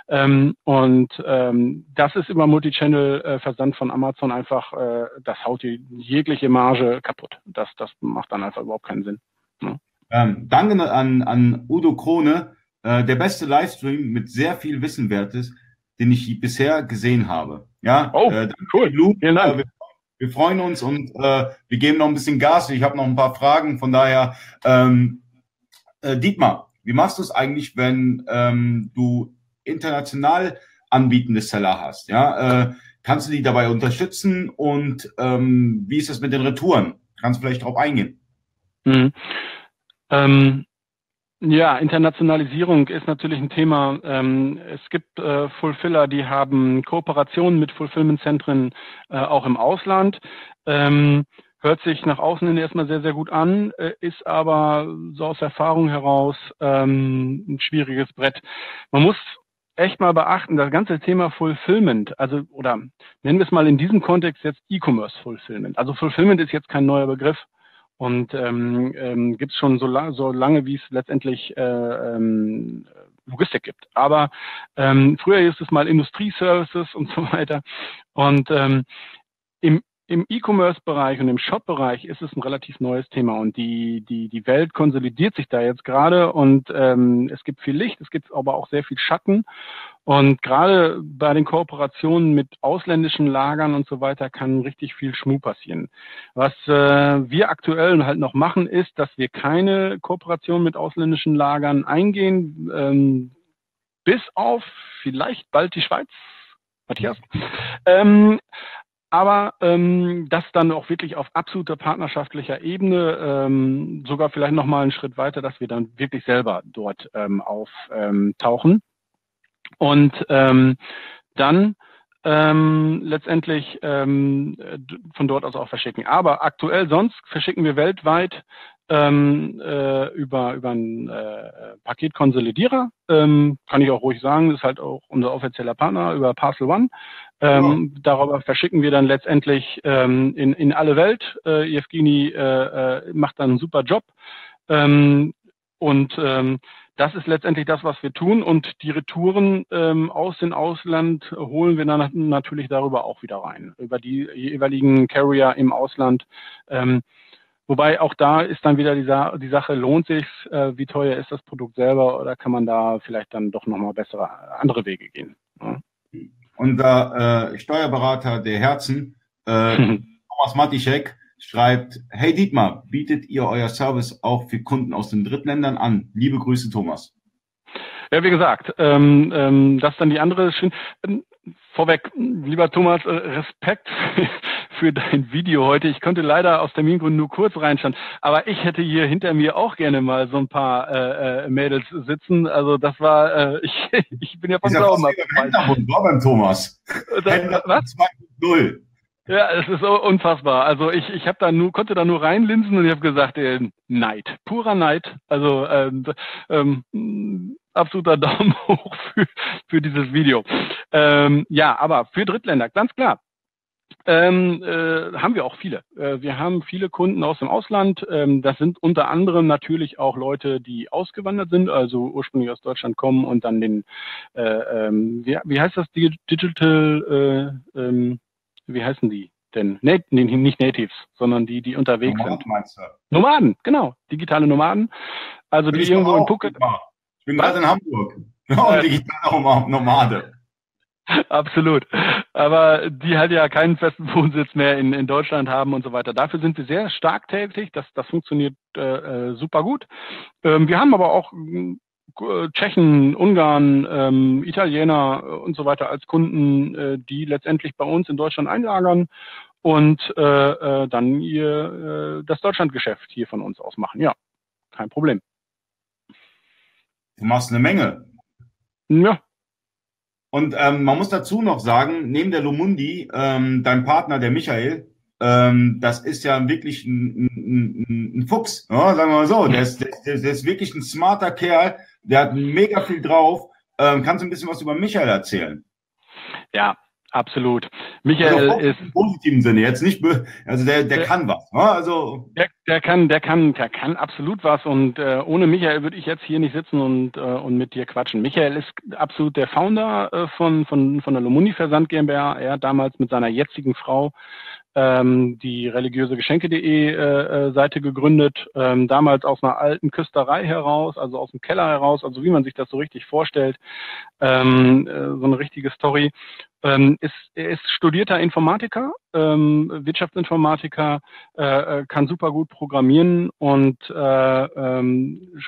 Ähm, und ähm, das ist über Multichannel-Versand von Amazon einfach, äh, das haut die jegliche Marge kaputt. Das, das macht dann einfach überhaupt keinen Sinn. Ja. Ähm, danke an, an Udo Krone. Äh, der beste Livestream mit sehr viel Wissenwertes den ich bisher gesehen habe. Ja, oh, äh, cool. Lu, Vielen Dank. Äh, wir, freuen uns und äh, wir geben noch ein bisschen Gas. Ich habe noch ein paar Fragen. Von daher, ähm, äh, Dietmar, wie machst du es eigentlich, wenn ähm, du international anbietende Seller hast? Ja, äh, kannst du die dabei unterstützen und ähm, wie ist das mit den Retouren? Kannst du vielleicht darauf eingehen? Mhm. Ja, Internationalisierung ist natürlich ein Thema. Ähm, es gibt äh, Fulfiller, die haben Kooperationen mit Fulfillment-Zentren äh, auch im Ausland. Ähm, hört sich nach außen hin erstmal sehr, sehr gut an, äh, ist aber so aus Erfahrung heraus ähm, ein schwieriges Brett. Man muss echt mal beachten, das ganze Thema Fulfillment, also oder nennen wir es mal in diesem Kontext jetzt E-Commerce Fulfillment. Also Fulfillment ist jetzt kein neuer Begriff. Und ähm, ähm, gibt es schon so, lang, so lange, wie es letztendlich äh, ähm, Logistik gibt. Aber ähm, früher ist es mal Industrieservices und [laughs] so weiter. Und ähm, im im E-Commerce-Bereich und im Shop-Bereich ist es ein relativ neues Thema und die, die, die Welt konsolidiert sich da jetzt gerade und ähm, es gibt viel Licht, es gibt aber auch sehr viel Schatten und gerade bei den Kooperationen mit ausländischen Lagern und so weiter kann richtig viel Schmuh passieren. Was äh, wir aktuell halt noch machen, ist, dass wir keine Kooperation mit ausländischen Lagern eingehen, ähm, bis auf vielleicht bald die Schweiz. Matthias. Ähm, aber ähm, das dann auch wirklich auf absoluter partnerschaftlicher Ebene, ähm, sogar vielleicht nochmal einen Schritt weiter, dass wir dann wirklich selber dort ähm, auftauchen. Und ähm, dann ähm, letztendlich ähm, von dort aus auch verschicken. Aber aktuell sonst verschicken wir weltweit ähm, äh, über, über einen äh, Paketkonsolidierer. Ähm, kann ich auch ruhig sagen, ist halt auch unser offizieller Partner über Parcel One. Ähm, ja. Darüber verschicken wir dann letztendlich ähm, in, in alle Welt. Äh, Evgeni äh, äh, macht dann einen super Job. Ähm, und ähm, das ist letztendlich das, was wir tun. Und die Retouren ähm, aus dem Ausland holen wir dann natürlich darüber auch wieder rein, über die jeweiligen Carrier im Ausland. Ähm, Wobei auch da ist dann wieder die, Sa die Sache, lohnt sich, äh, wie teuer ist das Produkt selber oder kann man da vielleicht dann doch nochmal bessere andere Wege gehen. Ja. Unser äh, Steuerberater der Herzen, äh, [laughs] Thomas Matischek, schreibt, hey Dietmar, bietet ihr euer Service auch für Kunden aus den Drittländern an? Liebe Grüße, Thomas. Ja, wie gesagt, ähm, ähm, das dann die andere. Ähm, vorweg, lieber Thomas, äh, Respekt für dein Video heute. Ich konnte leider aus Termingründen nur kurz reinschauen, aber ich hätte hier hinter mir auch gerne mal so ein paar äh, äh Mädels sitzen. Also das war, äh, [laughs] ich, ich bin ja von Glauben abgefallen. War beim Thomas. Das, was? 2.0. Ja, es ist unfassbar. Also ich, ich habe da nur, konnte da nur reinlinsen und ich habe gesagt, äh, Neid, purer Neid. Also ähm, ähm, absoluter [laughs] Daumen hoch für, für dieses Video. Ähm, ja, aber für Drittländer, ganz klar. Ähm, äh, haben wir auch viele. Äh, wir haben viele Kunden aus dem Ausland. Ähm, das sind unter anderem natürlich auch Leute, die ausgewandert sind, also ursprünglich aus Deutschland kommen und dann den, äh, ähm, wie, wie heißt das, Digital, äh, ähm, wie heißen die denn? Nee, nicht Natives, sondern die, die unterwegs Nomaden, sind. Meinst du? Nomaden, genau. Digitale Nomaden. Also Bin die irgendwo in Phuket. Ich bin gerade in Hamburg. [laughs] Genau, äh, digitale Nomade. [laughs] Absolut. Aber die halt ja keinen festen [laughs] Wohnsitz mehr in, in Deutschland haben und so weiter. Dafür sind wir sehr stark tätig. Das, das funktioniert äh, äh super gut. Ähm, wir haben aber auch äh, Tschechen, Ungarn, ähm, Italiener äh, und so weiter als Kunden, äh, die letztendlich bei uns in Deutschland einlagern und äh, äh, dann ihr äh, das Deutschlandgeschäft hier von uns aus machen. Ja, kein Problem. Du machst eine Menge. Ja, Und ähm, man muss dazu noch sagen, neben der Lumundi, ähm, dein Partner, der Michael, ähm, das ist ja wirklich ein, ein, ein Fuchs, ja, sagen wir mal so. Der ist, der, der ist wirklich ein smarter Kerl, der hat mega viel drauf. Ähm, kannst du ein bisschen was über Michael erzählen? Ja, Absolut. Michael also ist im positiven Sinne jetzt nicht, also der, der, der kann was. Ne? Also der, der kann, der kann, der kann absolut was und äh, ohne Michael würde ich jetzt hier nicht sitzen und äh, und mit dir quatschen. Michael ist absolut der Founder äh, von von von der Lomuni Versand GmbH. Er hat damals mit seiner jetzigen Frau ähm, die religiöse Geschenke.de äh, äh, Seite gegründet, ähm, damals aus einer alten Küsterei heraus, also aus dem Keller heraus, also wie man sich das so richtig vorstellt, ähm, äh, so eine richtige Story. Ähm, ist, er ist studierter Informatiker, ähm, Wirtschaftsinformatiker, äh, äh kann super gut programmieren und äh, ähm,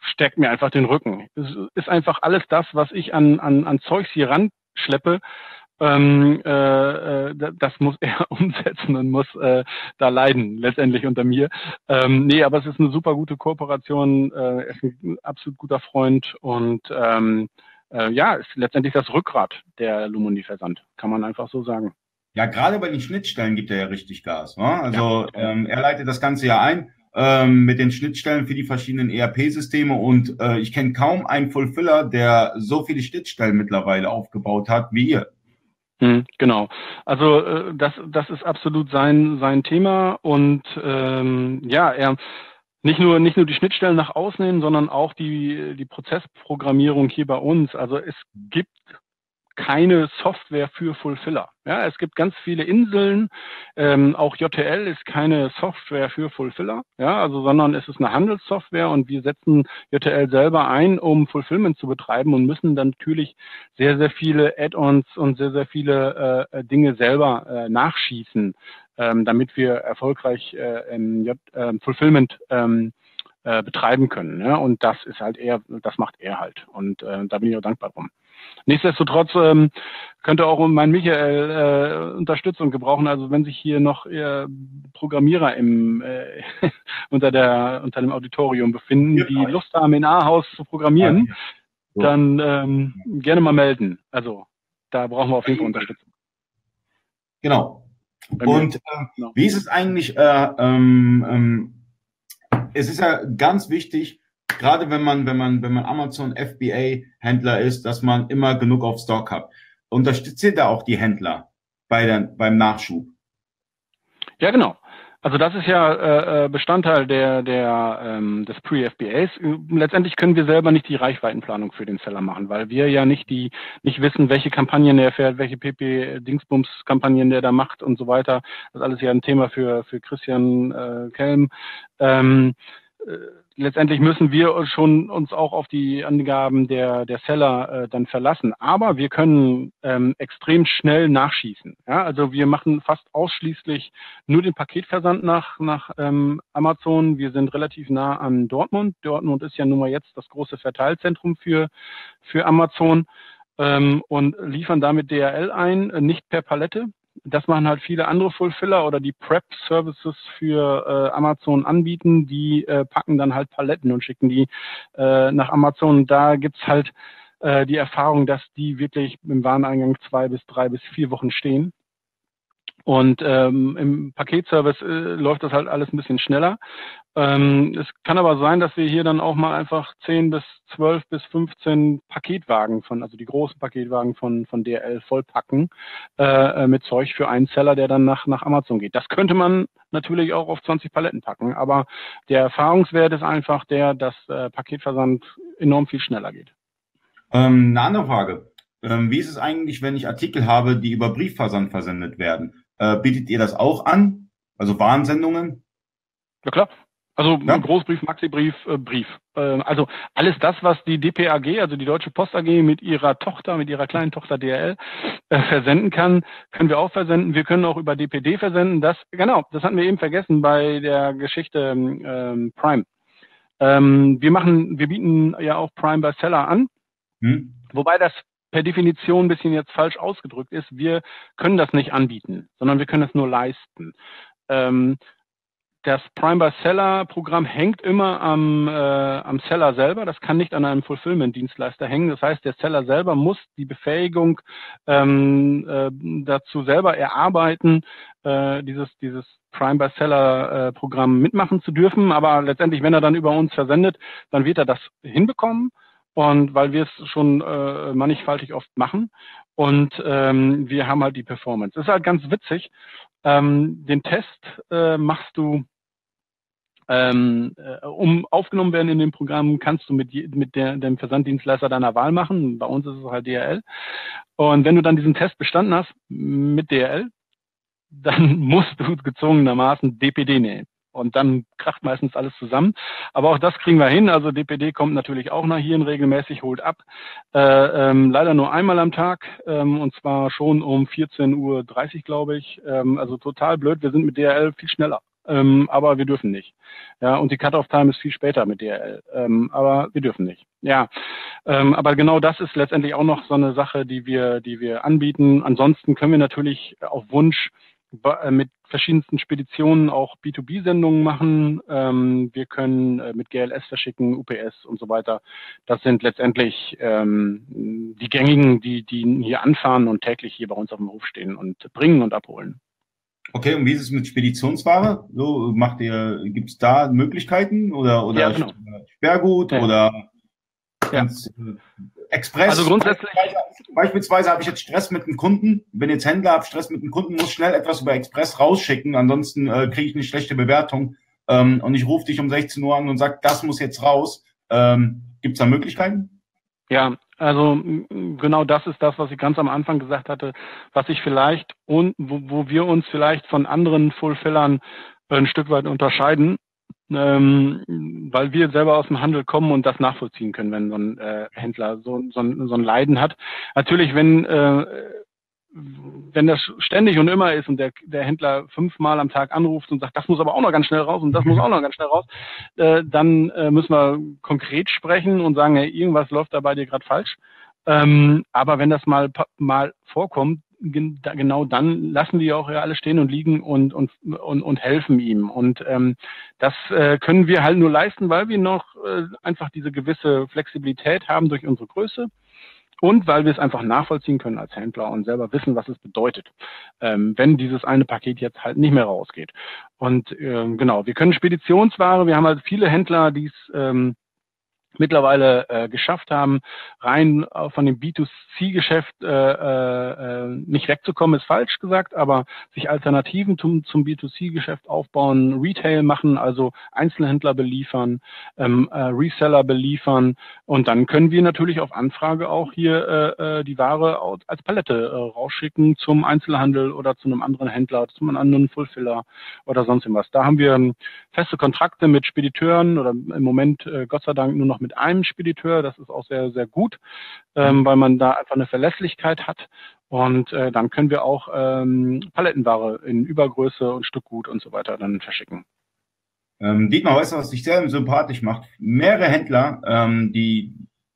stärkt mir einfach den Rücken. Es ist einfach alles das, was ich an, an, an Zeugs hier ranschleppe, ähm, äh, äh das muss [laughs] er umsetzen und muss äh, da leiden, letztendlich unter mir. Ähm, nee, aber es ist eine super gute Kooperation, äh, er ist ein absolut guter Freund und ähm, äh, ja, ist letztendlich das Rückgrat der Lumundi-Versand, kann man einfach so sagen. Ja, gerade bei den Schnittstellen gibt er ja richtig Gas. Ne? Also ja. ähm, er leitet das Ganze ja ein ähm, mit den Schnittstellen für die verschiedenen ERP-Systeme und äh, ich kenne kaum einen Fulfiller, der so viele Schnittstellen mittlerweile aufgebaut hat wie ihr. Hm, genau. Also äh, das, das ist absolut sein, sein Thema und ähm, ja, er nicht nur, nicht nur die Schnittstellen nach außen hin, sondern auch die, die Prozessprogrammierung hier bei uns. Also es gibt keine Software für Fulfiller. Ja, es gibt ganz viele Inseln. Ähm, auch JTL ist keine Software für Fulfiller. Ja, also sondern es ist eine Handelssoftware und wir setzen JTL selber ein, um Fulfillment zu betreiben und müssen dann natürlich sehr, sehr viele Add-ons und sehr, sehr viele äh, Dinge selber äh, nachschießen, ähm, damit wir erfolgreich äh, J äh, Fulfillment ähm, äh, betreiben können. Ja? Und das ist halt eher, das macht er halt. Und äh, da bin ich auch dankbar drum. Nichtsdestotrotz ähm, könnte auch mein Michael äh, Unterstützung gebrauchen. Also wenn sich hier noch äh, Programmierer im, äh, [laughs] unter, der, unter dem Auditorium befinden, ja, die Lust haben, in A-Haus zu programmieren, so. dann ähm, gerne mal melden. Also da brauchen wir auf jeden Fall Unterstützung. Genau. Und äh, genau. wie ist es eigentlich, äh, ähm, ähm, es ist ja ganz wichtig, gerade wenn man, wenn man, wenn man Amazon FBA Händler ist, dass man immer genug auf Stock hat. Unterstützt da auch die Händler bei der, beim Nachschub? Ja, genau. Also das ist ja äh, äh Bestandteil der, der, ähm, des Pre-FBAs. Letztendlich können wir selber nicht die Reichweitenplanung für den Seller machen, weil wir ja nicht die nicht wissen, welche Kampagnen er fährt, welche PP-Dingsbums-Kampagnen der da macht und so weiter. Das ist alles ja ein Thema für, für Christian äh, Kelm. Ähm, äh, letztendlich müssen wir schon uns auch auf die Angaben der, der Seller äh, dann verlassen. Aber wir können ähm, extrem schnell nachschießen. Ja? Also wir machen fast ausschließlich nur den Paketversand nach, nach ähm, Amazon. Wir sind relativ nah an Dortmund. Dortmund ist ja nun mal jetzt das große Verteilzentrum für, für Amazon ähm, und liefern damit DRL ein, nicht per Palette, das machen halt viele andere Fulfiller oder die Prep-Services für äh, Amazon anbieten. Die äh, packen dann halt Paletten und schicken die äh, nach Amazon. Da gibt's halt äh, die Erfahrung, dass die wirklich im Wareneingang zwei bis drei bis vier Wochen stehen. Und ähm, im Paketservice äh, läuft das halt alles ein bisschen schneller. Ähm, es kann aber sein, dass wir hier dann auch mal einfach 10 bis 12 bis 15 Paketwagen von, also die großen Paketwagen von, von DRL vollpacken äh, äh, mit Zeug für einen Seller, der dann nach, nach Amazon geht. Das könnte man natürlich auch auf 20 Paletten packen, aber der Erfahrungswert ist einfach der, dass äh, Paketversand enorm viel schneller geht. Ähm, eine andere Frage. Ähm, wie ist es eigentlich, wenn ich Artikel habe, die über Briefversand versendet werden? Äh, bietet ihr das auch an? Also Warnsendungen? Ja klar. Also ja. Großbrief, Maxibrief, äh, Brief. Äh, also alles das, was die DPAG, also die Deutsche Post AG mit ihrer Tochter, mit ihrer kleinen Tochter DRL äh, versenden kann, können wir auch versenden. Wir können auch über DPD versenden. Das genau, das hatten wir eben vergessen bei der Geschichte ähm, Prime. Ähm, wir machen, wir bieten ja auch Prime bei Seller an, hm. wobei das per Definition ein bisschen jetzt falsch ausgedrückt ist. Wir können das nicht anbieten, sondern wir können es nur leisten. Ähm, das Prime by Seller Programm hängt immer am, äh, am Seller selber. Das kann nicht an einem Fulfillment-Dienstleister hängen. Das heißt, der Seller selber muss die Befähigung ähm, äh, dazu selber erarbeiten, äh, dieses, dieses Prime by Seller äh, Programm mitmachen zu dürfen. Aber letztendlich, wenn er dann über uns versendet, dann wird er das hinbekommen. Und weil wir es schon äh, mannigfaltig oft machen und ähm, wir haben halt die Performance. Das ist halt ganz witzig. Ähm, den Test äh, machst du ähm, äh, um aufgenommen werden in dem Programm, kannst du mit, mit der, dem Versanddienstleister deiner Wahl machen. Bei uns ist es halt DRL. Und wenn du dann diesen Test bestanden hast mit DRL, dann [laughs] musst du gezwungenermaßen DPD nehmen. Und dann kracht meistens alles zusammen. Aber auch das kriegen wir hin. Also DPD kommt natürlich auch nach hier regelmäßig, holt ab. Äh, ähm, leider nur einmal am Tag ähm, und zwar schon um 14.30 Uhr, glaube ich. Ähm, also total blöd. Wir sind mit DRL viel schneller ähm, aber wir dürfen nicht. Ja, und die Cut-off-Time ist viel später mit DRL, ähm, aber wir dürfen nicht. Ja, ähm, aber genau das ist letztendlich auch noch so eine Sache, die wir, die wir anbieten. Ansonsten können wir natürlich auf Wunsch äh, mit verschiedensten Speditionen auch B2B-Sendungen machen. Ähm, wir können äh, mit GLS verschicken, UPS und so weiter. Das sind letztendlich ähm, die gängigen, die, die hier anfahren und täglich hier bei uns auf dem Hof stehen und bringen und abholen. Okay, und wie ist es mit Speditionsware? So macht ihr, gibt es da Möglichkeiten oder oder ja, genau. Sperrgut ja. oder ganz, ja. Express? Also grundsätzlich. Beispielsweise habe ich jetzt Stress mit einem Kunden. Wenn jetzt Händler habe Stress mit einem Kunden, muss schnell etwas über Express rausschicken, ansonsten äh, kriege ich eine schlechte Bewertung. Ähm, und ich rufe dich um 16 Uhr an und sage, das muss jetzt raus. Ähm, gibt es da Möglichkeiten? Ja, also genau das ist das, was ich ganz am Anfang gesagt hatte, was ich vielleicht und wo, wo wir uns vielleicht von anderen Fulfillern ein Stück weit unterscheiden, ähm, weil wir selber aus dem Handel kommen und das nachvollziehen können, wenn so ein äh, Händler so, so, ein, so ein Leiden hat. Natürlich, wenn äh, wenn das ständig und immer ist und der, der Händler fünfmal am Tag anruft und sagt, das muss aber auch noch ganz schnell raus und das muss auch noch ganz schnell raus, äh, dann äh, müssen wir konkret sprechen und sagen, hey, irgendwas läuft da bei dir gerade falsch. Ähm, aber wenn das mal mal vorkommt, genau dann lassen die auch ja alle stehen und liegen und und und, und helfen ihm. Und ähm, das äh, können wir halt nur leisten, weil wir noch äh, einfach diese gewisse Flexibilität haben durch unsere Größe und weil wir es einfach nachvollziehen können als Händler und selber wissen, was es bedeutet, ähm, wenn dieses eine Paket jetzt halt nicht mehr rausgeht. Und ähm, genau, wir können Speditionsware, wir haben halt viele Händler, die es ähm, mittlerweile äh, geschafft haben, rein äh, von dem B2C-Geschäft äh, äh, nicht wegzukommen, ist falsch gesagt, aber sich Alternativen zum, zum B2C-Geschäft aufbauen, Retail machen, also Einzelhändler beliefern, ähm, äh, Reseller beliefern und dann können wir natürlich auf Anfrage auch hier äh, äh die Ware als Palette äh, rausschicken zum Einzelhandel oder zu einem anderen Händler, zu einem anderen Fulfiller oder sonst irgendwas. Da haben wir ähm, feste Kontrakte mit Spediteuren oder im Moment äh, Gott sei Dank nur noch mit mit einem Spediteur. Das ist auch sehr, sehr gut, ähm, weil man da einfach eine Verlässlichkeit hat. Und äh, dann können wir auch ähm, Palettenware in Übergröße und Stückgut und so weiter dann verschicken. Ähm, Dietmar, du, was dich sehr sympathisch macht? Mehrere Händler, ähm, die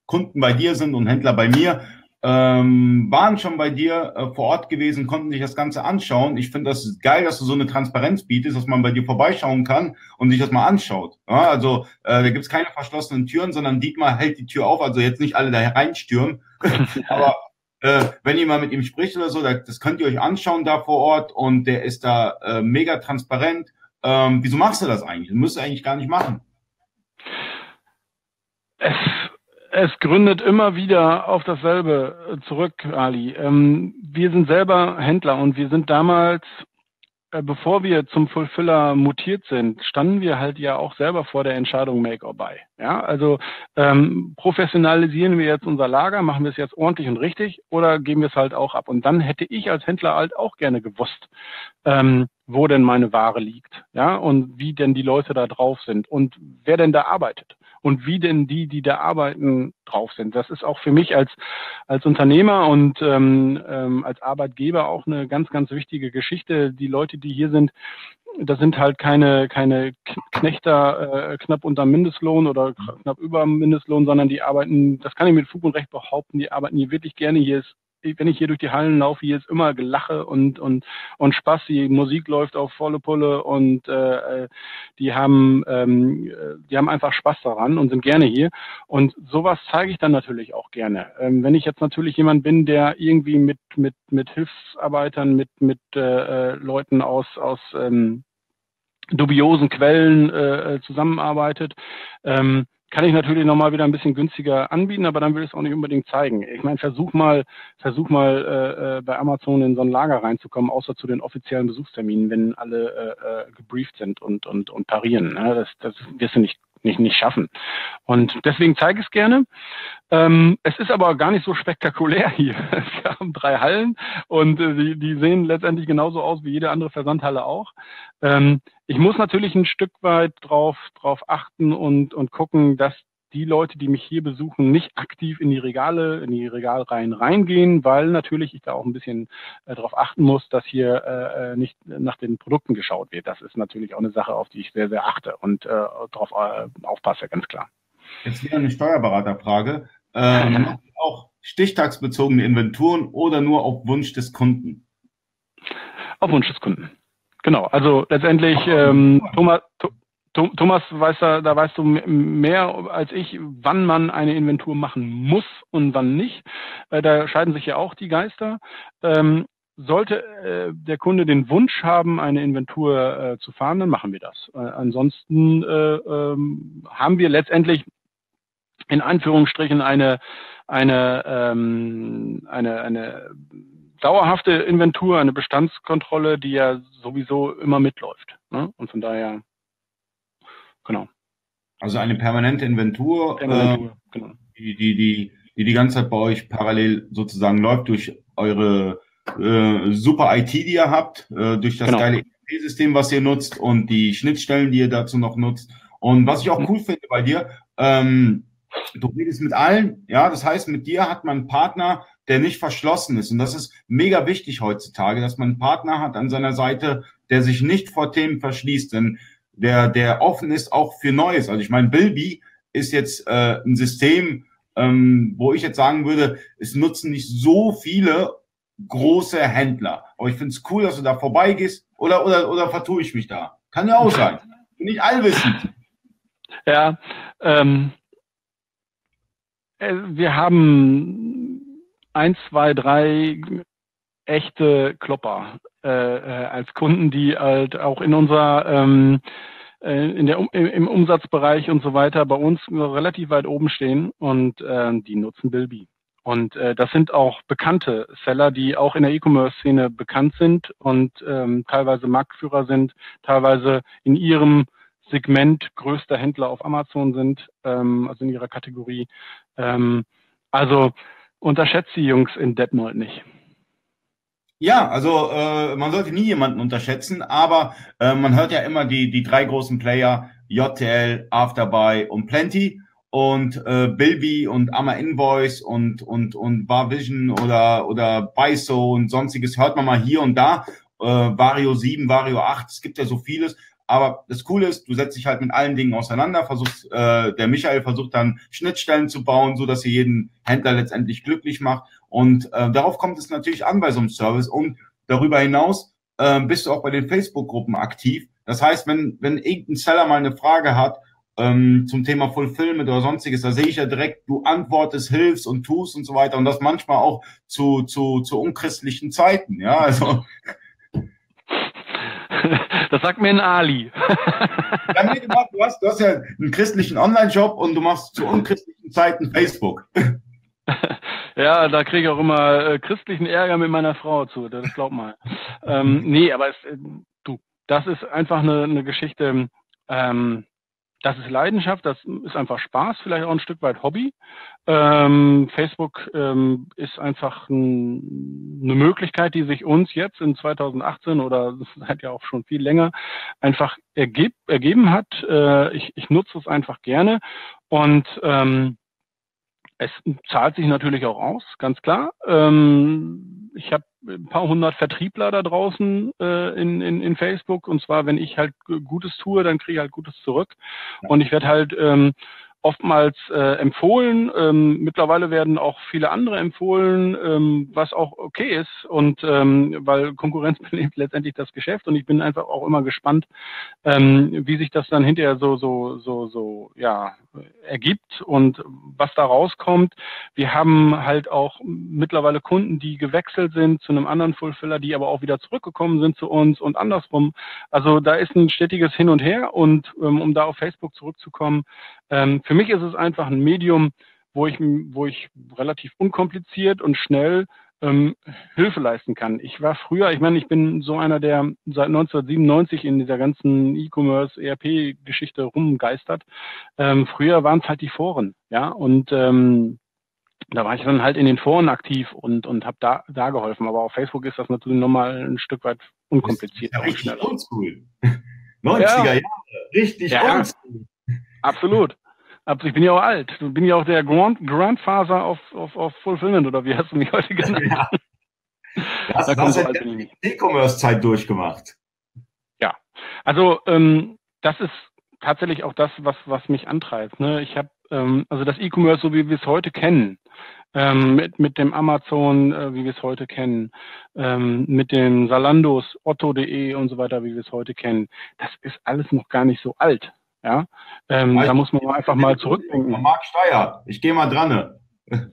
Kunden bei dir sind und Händler bei mir, ähm, waren schon bei dir äh, vor Ort gewesen, konnten sich das Ganze anschauen. Ich finde das geil, dass du so eine Transparenz bietest, dass man bei dir vorbeischauen kann und sich das mal anschaut. Ja, also äh, da gibt's keine verschlossenen Türen, sondern Dietmar hält die Tür auf, also jetzt nicht alle da hereinstürmen. [laughs] Aber äh, wenn ihr mal mit ihm spricht oder so, das könnt ihr euch anschauen da vor Ort und der ist da äh, mega transparent. Ähm, wieso machst du das eigentlich? Das müsst ihr eigentlich gar nicht machen. Es gründet immer wieder auf dasselbe äh, zurück, Ali. Ähm, wir sind selber Händler und wir sind damals, äh, bevor wir zum Fulfiller mutiert sind, standen wir halt ja auch selber vor der Entscheidung Make or Buy. Ja, also ähm, professionalisieren wir jetzt unser Lager, machen wir es jetzt ordentlich und richtig oder geben wir es halt auch ab? Und dann hätte ich als Händler halt auch gerne gewusst, ähm, wo denn meine Ware liegt, ja, und wie denn die Leute da drauf sind und wer denn da arbeitet und wie denn die, die da arbeiten, drauf sind. Das ist auch für mich als, als Unternehmer und ähm, ähm, als Arbeitgeber auch eine ganz, ganz wichtige Geschichte. Die Leute, die hier sind, das sind halt keine, keine Knechter äh, knapp unter Mindestlohn oder knapp über Mindestlohn, sondern die arbeiten, das kann ich mit Fug und Recht behaupten, die arbeiten hier wirklich gerne. Hier ist wenn ich hier durch die Hallen laufe, hier ist immer Gelache und und und Spaß. Die Musik läuft auf volle Pulle und äh, die haben ähm, die haben einfach Spaß daran und sind gerne hier. Und sowas zeige ich dann natürlich auch gerne. Ähm, wenn ich jetzt natürlich jemand bin, der irgendwie mit mit mit Hilfsarbeitern, mit mit äh, Leuten aus aus ähm, dubiosen Quellen äh, zusammenarbeitet, ähm, kann ich natürlich nochmal wieder ein bisschen günstiger anbieten, aber dann will ich es auch nicht unbedingt zeigen. Ich meine, versuch mal, versuch mal äh, äh, bei Amazon in so ein Lager reinzukommen, außer zu den offiziellen Besuchsterminen, wenn alle äh, äh, gebrieft sind und, und, und parieren. Ne? Das, das wirst du nicht nicht, nicht schaffen. Und deswegen zeige ich es gerne. Ähm, es ist aber gar nicht so spektakulär hier. [laughs] Wir haben drei Hallen und äh, die, die sehen letztendlich genauso aus wie jede andere Versandhalle auch. Ähm, ich muss natürlich ein Stück weit drauf, drauf achten und, und gucken, dass die Leute, die mich hier besuchen, nicht aktiv in die Regale, in die Regalreihen reingehen, weil natürlich ich da auch ein bisschen äh, darauf achten muss, dass hier äh, äh, nicht nach den Produkten geschaut wird. Das ist natürlich auch eine Sache, auf die ich sehr, sehr achte und äh, darauf äh, aufpasse, ganz klar. Jetzt wieder eine Steuerberaterfrage. Ähm, [laughs] auch stichtagsbezogene Inventuren oder nur auf Wunsch des Kunden? Auf Wunsch des Kunden. Genau, also letztendlich ähm, Thomas, Thomas weiß da, da weißt du mehr als ich, wann man eine Inventur machen muss und wann nicht. Äh, da scheiden sich ja auch die Geister. Ähm, sollte äh, der Kunde den Wunsch haben, eine Inventur äh, zu fahren, dann machen wir das. Ansonsten äh, ähm, haben wir letztendlich in Anführungsstrichen eine eine ähm, eine eine dauerhafte Inventur, eine Bestandskontrolle, die ja sowieso immer mitläuft. Ne? Und von daher Genau. Also eine permanente Inventur, Inventur äh, genau. die, die, die, die die ganze Zeit bei euch parallel sozusagen läuft durch eure äh, super IT, die ihr habt, äh, durch das genau. geile ERP-System, was ihr nutzt und die Schnittstellen, die ihr dazu noch nutzt. Und was ich auch mhm. cool finde bei dir, ähm, du redest mit allen, ja, das heißt, mit dir hat man einen Partner, der nicht verschlossen ist. Und das ist mega wichtig heutzutage, dass man einen Partner hat an seiner Seite, der sich nicht vor Themen verschließt. Denn der, der offen ist auch für Neues. Also ich meine, Bilby ist jetzt äh, ein System, ähm, wo ich jetzt sagen würde, es nutzen nicht so viele große Händler. Aber ich finde es cool, dass du da vorbeigehst oder, oder, oder vertue ich mich da? Kann ja auch sein. Bin ich allwissend. Ja, ähm, äh, wir haben ein, zwei, drei echte Klopper als Kunden, die halt auch in unserer ähm, äh, in der, im Umsatzbereich und so weiter bei uns relativ weit oben stehen und äh, die nutzen Bilby. Und äh, das sind auch bekannte Seller, die auch in der E-Commerce-Szene bekannt sind und ähm, teilweise Marktführer sind, teilweise in ihrem Segment größter Händler auf Amazon sind, ähm, also in ihrer Kategorie. Ähm, also unterschätzt die Jungs in Detmold nicht. Ja, also äh, man sollte nie jemanden unterschätzen, aber äh, man hört ja immer die, die drei großen Player, JTL, Afterbuy und Plenty und äh, Bilby und Amma Invoice und und und Bar Vision oder oder Biso und sonstiges hört man mal hier und da. Äh, Vario 7, Vario 8, es gibt ja so vieles. Aber das Coole ist, du setzt dich halt mit allen Dingen auseinander, versuchst, äh, der Michael versucht dann Schnittstellen zu bauen, so dass ihr jeden Händler letztendlich glücklich macht. Und äh, darauf kommt es natürlich an bei so einem Service. Und darüber hinaus äh, bist du auch bei den Facebook-Gruppen aktiv. Das heißt, wenn, wenn irgendein Seller mal eine Frage hat ähm, zum Thema Fulfillment oder sonstiges, da sehe ich ja direkt, du antwortest, hilfst und tust und so weiter. Und das manchmal auch zu, zu, zu unchristlichen Zeiten. Ja, also [laughs] Das sagt mir ein Ali. [laughs] ja, nee, du, hast, du hast ja einen christlichen Online-Shop und du machst zu unchristlichen Zeiten Facebook. [laughs] Ja, da kriege ich auch immer äh, christlichen Ärger mit meiner Frau zu, das glaub mal. ähm, nee, aber es, äh, du, das ist einfach eine, eine Geschichte, ähm, das ist Leidenschaft, das ist einfach Spaß, vielleicht auch ein Stück weit Hobby. Ähm, Facebook ähm, ist einfach ein, eine Möglichkeit, die sich uns jetzt in 2018 oder [laughs] seit ja auch schon viel länger einfach ergeb, ergeben hat. Äh, ich, ich nutze es einfach gerne und ähm, es zahlt sich natürlich auch aus, ganz klar. Ähm, ich habe ein paar hundert Vertriebler da draußen äh, in, in, in Facebook und zwar, wenn ich halt Gutes tue, dann kriege ich halt Gutes zurück. Und ich werde halt ähm, oftmals äh, empfohlen. Ähm, mittlerweile werden auch viele andere empfohlen, ähm, was auch okay ist. Und ähm, weil Konkurrenz [laughs] belebt letztendlich das Geschäft und ich bin einfach auch immer gespannt, ähm, wie sich das dann hinterher so, so, so, so, ja, ergibt und was da rauskommt. Wir haben halt auch mittlerweile Kunden, die gewechselt sind zu einem anderen Fulfiller, die aber auch wieder zurückgekommen sind zu uns und andersrum. Also da ist ein stetiges Hin und Her und ähm, um da auf Facebook zurückzukommen, ähm, für mich ist es einfach ein Medium, wo ich, wo ich relativ unkompliziert und schnell ähm, Hilfe leisten kann. Ich war früher, ich meine, ich bin so einer, der seit 1997 in dieser ganzen E-Commerce, ERP-Geschichte rumgeistert. Ähm, früher waren es halt die Foren, ja, und ähm, da war ich dann halt in den Foren aktiv und, und habe da, da geholfen. Aber auf Facebook ist das natürlich nochmal ein Stück weit unkomplizierter. Ja richtig oldschool. [laughs] 90er ja. Jahre, richtig ja, oldschool. Absolut. Aber ich bin ja auch alt. Ich bin ja auch der Grand, Grandfather of, of, of Fulfillment, oder wie hast du mich heute genannt? Ja. [laughs] Das, da das hat die E-Commerce-Zeit durchgemacht. Ja, also ähm, das ist tatsächlich auch das, was, was mich antreibt. Ne? Ich habe ähm, also das E-Commerce, so wie wir es heute kennen, ähm, mit, mit dem Amazon, äh, wie wir es heute kennen, ähm, mit den Salandos, Otto.de und so weiter, wie wir es heute kennen, das ist alles noch gar nicht so alt. Ja, ähm, da muss man einfach mal zurückdenken. Marc Steyer, ich gehe mal dran.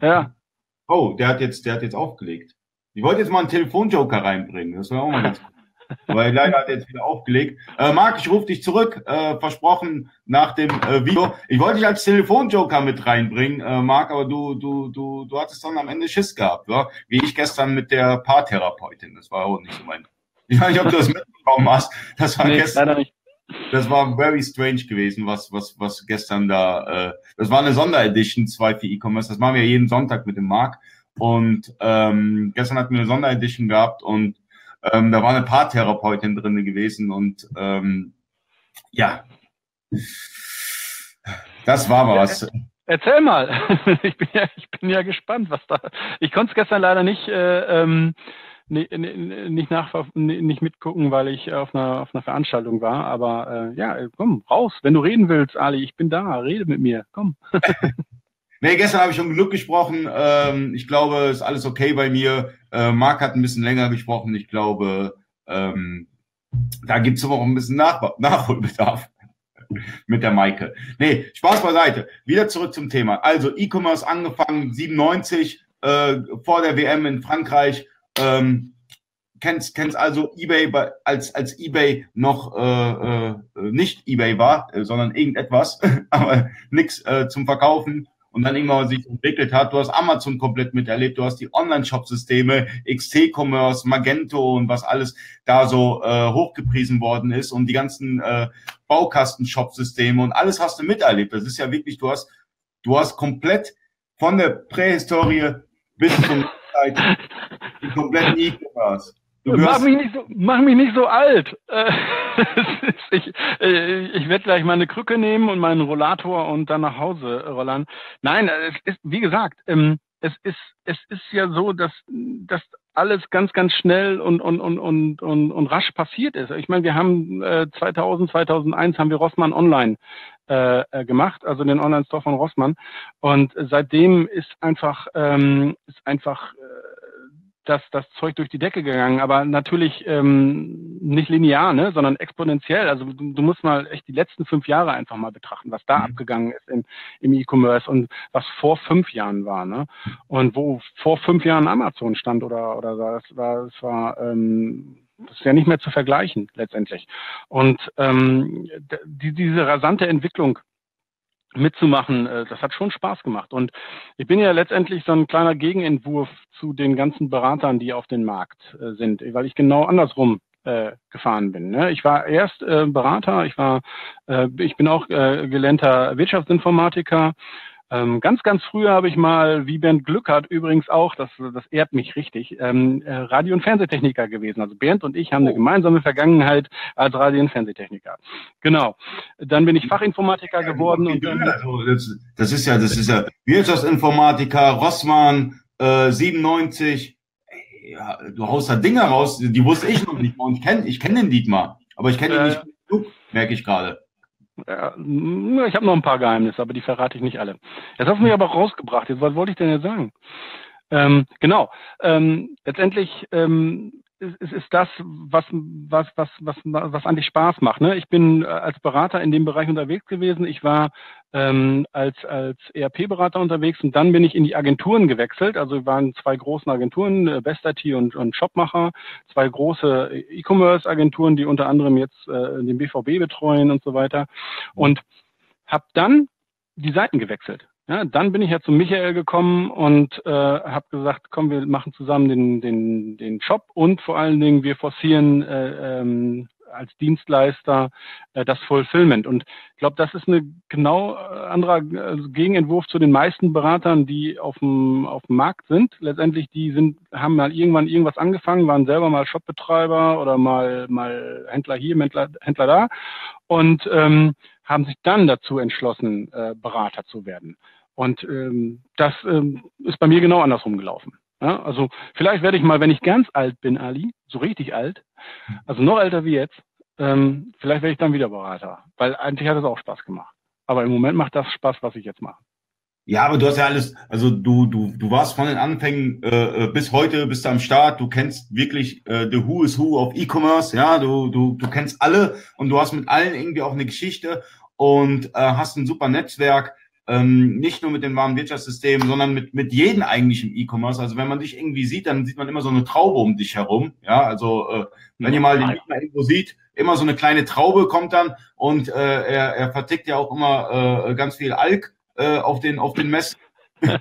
Ja. [laughs] Oh, der hat jetzt, der hat jetzt aufgelegt. Ich wollte jetzt mal einen Telefonjoker reinbringen. Das wäre auch mal ganz gut. [laughs] Weil leider hat er jetzt wieder aufgelegt. Äh, Marc, ich rufe dich zurück, äh, versprochen nach dem äh, Video. Ich wollte dich als Telefonjoker mit reinbringen, äh, Marc, aber du, du, du, du hattest dann am Ende Schiss gehabt, ja? wie ich gestern mit der Paartherapeutin. Das war auch nicht so mein. [laughs] Ich weiß nicht, ob du das mitbekommen hast. Das war nee, gestern. Leider nicht das war very strange gewesen, was, was, was gestern da, äh, das war eine Sonderedition 2 für E-Commerce. Das machen wir jeden Sonntag mit dem Marc. Und ähm, gestern hatten wir eine Sonderedition gehabt und ähm, da war eine Paartherapeutin drin gewesen und ähm, ja, das war mal was. Erzähl mal. [laughs] Ich bin ja, ich bin ja gespannt, was da. Ich konnte es gestern leider nicht äh, ähm, nicht, nach, nicht mitgucken, weil ich auf einer, auf einer Veranstaltung war. Aber äh, ja, komm, raus. Wenn du reden willst, Ali, ich bin da, rede mit mir. Komm. [laughs] nee, gestern habe ich schon genug gesprochen. Ähm, ich glaube, ist alles okay bei mir. Äh, Marc hat ein bisschen länger gesprochen. Ich glaube, ähm, da gibt es auch ein bisschen Nach Nachholbedarf [laughs] mit der Maike. Nee, Spaß beiseite. Wieder zurück zum Thema. Also E-Commerce angefangen 97 äh, vor der WM in Frankreich ähm, kennst, kennst also eBay als, als eBay noch äh, äh, nicht eBay war, äh, sondern irgendetwas, [laughs] aber nichts äh, zum Verkaufen und dann irgendwann sich entwickelt hat. Du hast Amazon komplett miterlebt, du hast die Online-Shop-Systeme, XT-Commerce, Magento und was alles da so äh, hochgepriesen worden ist und die ganzen äh, Baukasten-Shop-Systeme und alles hast du miterlebt. Das ist ja wirklich, du hast, du hast komplett von der Prähistorie bis zum Zeit die kompletten E-Commerce. Mach mich, nicht so, mach mich nicht so alt. [laughs] Äh, ich äh, ich werde gleich meine Krücke nehmen und meinen Rollator und dann nach Hause rollern. Nein, es ist, wie gesagt, ähm, es ist, es ist ja so, dass, dass alles ganz, ganz schnell und, und, und, und, und, und rasch passiert ist. Ich meine, wir haben äh, 2000, 2001 haben wir Rossmann Online äh, äh, gemacht, also den Online-Store von Rossmann. Und seitdem ist einfach, ähm, ist einfach äh, das, das Zeug durch die Decke gegangen, aber natürlich ähm, nicht linear, ne, sondern exponentiell. Also du, du musst mal echt die letzten fünf Jahre einfach mal betrachten, was da mhm. abgegangen ist in, im E-Commerce und was vor fünf Jahren war, ne? Und wo vor fünf Jahren Amazon stand oder oder das war, das war ähm, das ist ja nicht mehr zu vergleichen letztendlich. Und ähm, die, diese rasante Entwicklung mitzumachen, äh, das hat schon Spaß gemacht. Und ich bin ja letztendlich so ein kleiner Gegenentwurf zu den ganzen Beratern, die auf den Markt äh, sind, weil ich genau andersrum äh, gefahren bin. Ne? Ich war erst Berater, ich war, ich bin auch gelernter Wirtschaftsinformatiker, ähm, ganz, ganz früher habe ich mal, wie Bernd Glückert übrigens auch, das, das ehrt mich richtig, ähm, äh, Radio- und Fernsehtechniker gewesen. Also Bernd und ich haben oh. eine gemeinsame Vergangenheit als Radio- und Fernsehtechniker. Genau. Dann bin ich Fachinformatiker geworden. und dann, also das, das, ist ja, das ist ja Wirtschaftsinformatiker, Rossmann, äh, 97. Ja, du haust da Dinge raus, die wusste ich noch nicht mal. Und ich kenne ich kenn den Dietmar, aber ich kenne ihn äh, nicht genug, merke ich gerade. Ja, ich habe noch ein paar Geheimnisse, aber die verrate ich nicht alle. Jetzt hast du mich aber rausgebracht. Jetzt, was wollte ich denn jetzt sagen? Ähm, genau. Ähm, letztendlich ähm, ist, ist das, was, was, was, was, was eigentlich Spaß macht. Ne? Ich bin äh, als Berater in dem Bereich unterwegs gewesen. Ich war ähm, als, als ERP-Berater unterwegs und dann bin ich in die Agenturen gewechselt. Also wir waren zwei großen Agenturen, äh, Best IT und, und Shopmacher, zwei große E-Commerce-Agenturen, die unter anderem jetzt äh, den BVB betreuen und so weiter. Und habe dann die Seiten gewechselt. Ja, dann bin ich ja zu Michael gekommen und äh, habe gesagt, komm, wir machen zusammen den, den, den Shop und vor allen Dingen wir forcieren äh, ähm, als Dienstleister äh, das Fulfillment. Und ich glaube, das ist eine genau äh, anderer äh, Gegenentwurf zu den meisten Beratern, die auf dem, auf dem Markt sind. Letztendlich, die sind, haben mal irgendwann irgendwas angefangen, waren selber mal Shopbetreiber oder mal, mal Händler hier, Händler, Händler da und ähm, haben sich dann dazu entschlossen, äh, Berater zu werden. Und ähm, das ähm, ist bei mir genau andersrum gelaufen. Ja, also vielleicht werde ich mal, wenn ich ganz alt bin, Ali, so richtig alt, also noch älter wie jetzt, ähm, vielleicht werde ich dann wieder Berater, weil eigentlich hat es auch Spaß gemacht. Aber im Moment macht das Spaß, was ich jetzt mache. Ja, aber du hast ja alles, also du, du, du warst von den Anfängen äh, äh bis heute, bist du am Start, du kennst wirklich äh, the Who is Who of E-Commerce, ja, du, du, du kennst alle und du hast mit allen irgendwie auch eine Geschichte und äh, hast ein super Netzwerk ähm, nicht nur mit dem warmen Wirtschaftssystem, sondern mit, mit jedem eigentlich im E-Commerce. Also wenn man dich irgendwie sieht, dann sieht man immer so eine Traube um dich herum. Ja, also äh, wenn ihr mal den Gegner irgendwo sieht, immer so eine kleine Traube kommt dann und äh, er, er vertickt ja auch immer äh, ganz viel Alk äh, auf den auf den Mess. [laughs] ja,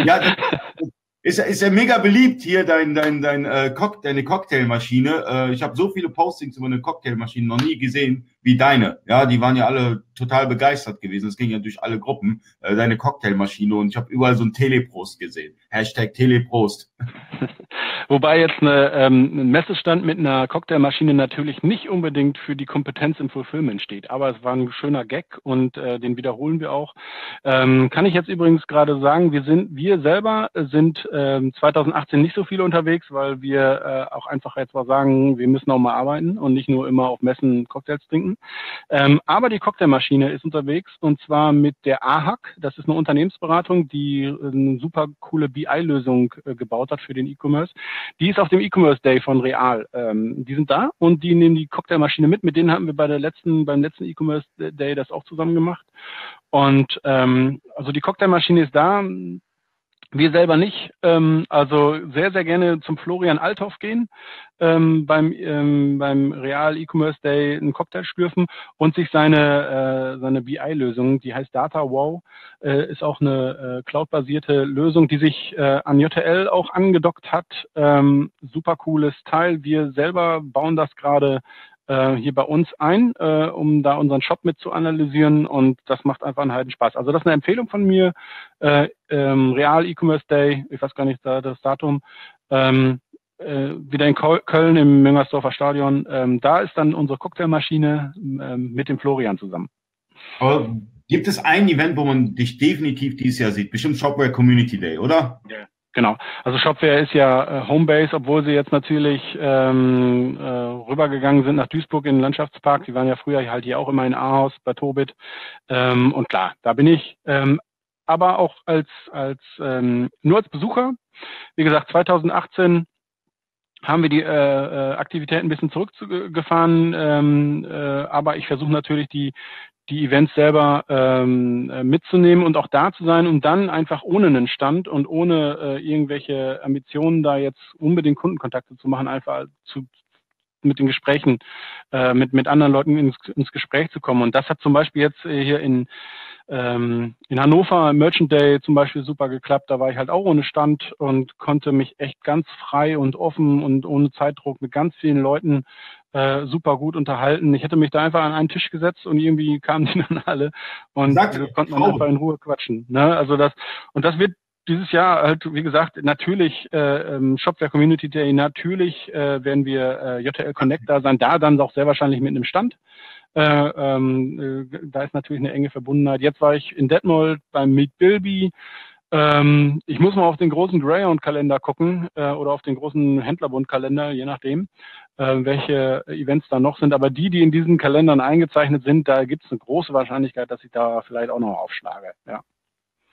das, ist, ist ja mega beliebt hier, dein, dein, dein, äh, Cock, deine Cocktailmaschine. Äh, ich habe so viele Postings über eine Cocktailmaschine noch nie gesehen wie deine. Ja, die waren ja alle total begeistert gewesen. Es ging ja durch alle Gruppen, äh, deine Cocktailmaschine. Und ich habe überall so ein Teleprost gesehen. Hashtag Teleprost. [laughs] Wobei jetzt eine, ähm, ein Messestand mit einer Cocktailmaschine natürlich nicht unbedingt für die Kompetenz im Fulfillment steht. Aber es war ein schöner Gag und äh, den wiederholen wir auch. Ähm, kann ich jetzt übrigens gerade sagen, wir sind, wir selber sind ähm, 2018 nicht so viel unterwegs, weil wir äh, auch einfach jetzt mal sagen, wir müssen auch mal arbeiten und nicht nur immer auf Messen Cocktails trinken. Ähm, aber die Cocktailmaschine ist unterwegs und zwar mit der AHAC. Das ist eine Unternehmensberatung, die eine super coole BI-Lösung äh, gebaut hat für den E-Commerce. Die ist auf dem E-Commerce Day von Real. Ähm, die sind da und die nehmen die Cocktailmaschine mit. Mit denen haben wir bei der letzten, beim letzten E-Commerce Day das auch zusammen gemacht. Und ähm, also die Cocktailmaschine ist da. Wir selber nicht. Ähm, also sehr, sehr gerne zum Florian Althoff gehen, ähm, beim, ähm, beim Real E-Commerce Day einen Cocktail schlürfen und sich seine, äh, seine BI-Lösung, die heißt Data Wow, äh, ist auch eine äh, cloud-basierte Lösung, die sich äh, an JTL auch angedockt hat. Ähm, super cooles Teil. Wir selber bauen das gerade äh, hier bei uns ein, äh, um da unseren Shop mit zu analysieren und das macht einfach einen halben Spaß. Also das ist eine Empfehlung von mir. Äh, ähm, Real E-Commerce Day, ich weiß gar nicht das Datum, ähm, äh, wieder in Köln im Müngersdorfer Stadion. Ähm, da ist dann unsere Cocktailmaschine ähm, mit dem Florian zusammen. Aber gibt es ein Event, wo man dich definitiv dieses Jahr sieht? Bestimmt Shopware Community Day, oder? Ja. Genau. Also Shopware ist ja äh, Homebase, obwohl sie jetzt natürlich ähm, äh, rübergegangen sind nach Duisburg in den Landschaftspark. Die waren ja früher halt hier auch immer in Ahaus bei Tobit. Ähm, und klar, da bin ich. Ähm, aber auch als, als ähm, nur als Besucher. Wie gesagt, 2018 haben wir die äh, äh, Aktivitäten ein bisschen zurückgefahren, ähm, äh, aber ich versuche natürlich die die Events selber ähm, äh, mitzunehmen und auch da zu sein und dann einfach ohne einen Stand und ohne äh, irgendwelche Ambitionen da jetzt unbedingt Kundenkontakte zu machen, einfach zu, mit den Gesprächen, äh, mit, mit anderen Leuten ins, ins Gespräch zu kommen. Und das hat zum Beispiel jetzt äh, hier in, ähm, in Hannover Merchant Day zum Beispiel super geklappt. Da war ich halt auch ohne Stand und konnte mich echt ganz frei und offen und ohne Zeitdruck mit ganz vielen Leuten äh, super gut unterhalten. Ich hätte mich da einfach an einen Tisch gesetzt und irgendwie kamen [laughs] die dann alle und wir konnten dann einfach in Ruhe quatschen. Ne? Also das und das wird dieses Jahr halt, wie gesagt, natürlich äh, ähm, Shopware Community Day, natürlich äh, werden wir äh, JTL Connect da sein, da dann auch sehr wahrscheinlich mit einem Stand. Äh, ähm, äh, da ist natürlich eine enge Verbundenheit. Jetzt war ich in Detmold beim Meet Bilby. Ähm, ich muss mal auf den großen Greyhound-Kalender gucken äh, oder auf den großen Händlerbund-Kalender, je nachdem. Äh, welche Events da noch sind. Aber die, die in diesen Kalendern eingezeichnet sind, da gibt es eine große Wahrscheinlichkeit, dass ich da vielleicht auch noch aufschlage. Ja.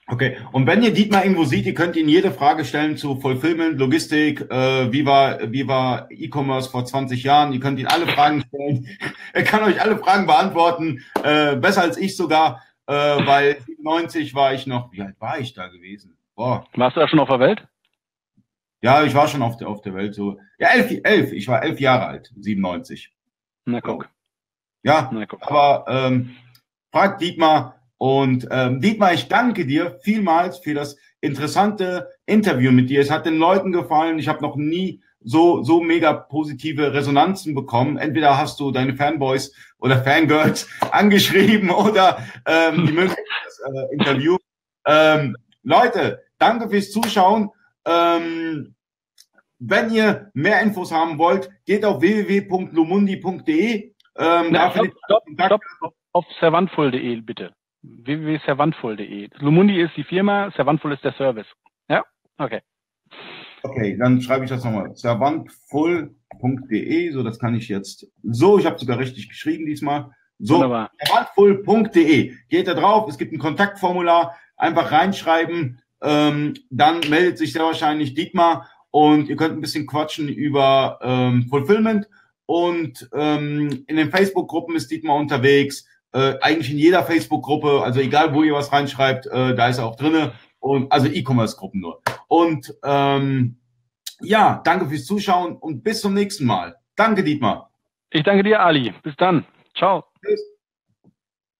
Okay, und wenn ihr Dietmar irgendwo seht, ihr könnt ihn jede Frage stellen zu Fulfillment, Logistik, äh, wie war wie war E-Commerce vor 20 Jahren. Ihr könnt ihn alle Fragen [laughs] stellen. er kann euch alle Fragen beantworten, äh, besser als ich sogar, äh, weil [laughs] 97 war ich noch, wie alt war ich da gewesen? Boah. Warst du da schon auf der Welt? Ja, ich war schon auf der, auf der Welt so. Ja, elf, elf. Ich war elf Jahre alt, 97. Na guck. Ja, Na, guck. aber ähm, fragt Dietmar, und ähm, Dietmar, ich danke dir vielmals für das interessante Interview mit dir. Es hat den Leuten gefallen. Ich habe noch nie so, so mega positive Resonanzen bekommen. Entweder hast du deine Fanboys oder Fangirls [laughs] angeschrieben oder ähm, die [laughs] Möglichkeit das äh, Interview. Ähm, Leute, danke fürs Zuschauen. Ähm, wenn ihr mehr Infos haben wollt, geht auf www.lumundi.de. Ähm, stopp, stopp, stopp, auf servantvoll.de bitte www.servantvoll.de. Lumundi ist die Firma, Servantvoll ist der Service. Ja? Okay. Okay, dann schreibe ich das nochmal. Servantvoll.de, so das kann ich jetzt. So, ich habe sogar richtig geschrieben diesmal. So, servantvoll.de. Geht da drauf, es gibt ein Kontaktformular, einfach reinschreiben, ähm, dann meldet sich sehr wahrscheinlich Dietmar und ihr könnt ein bisschen quatschen über ähm, Fulfillment und ähm, in den Facebook-Gruppen ist Dietmar unterwegs äh, eigentlich in jeder Facebook-Gruppe, also egal wo ihr was reinschreibt, äh, da ist er auch drinne und also E-Commerce-Gruppen nur. Und ähm, ja, danke fürs Zuschauen und bis zum nächsten Mal. Danke, Dietmar. Ich danke dir, Ali. Bis dann. Ciao. Tschüss.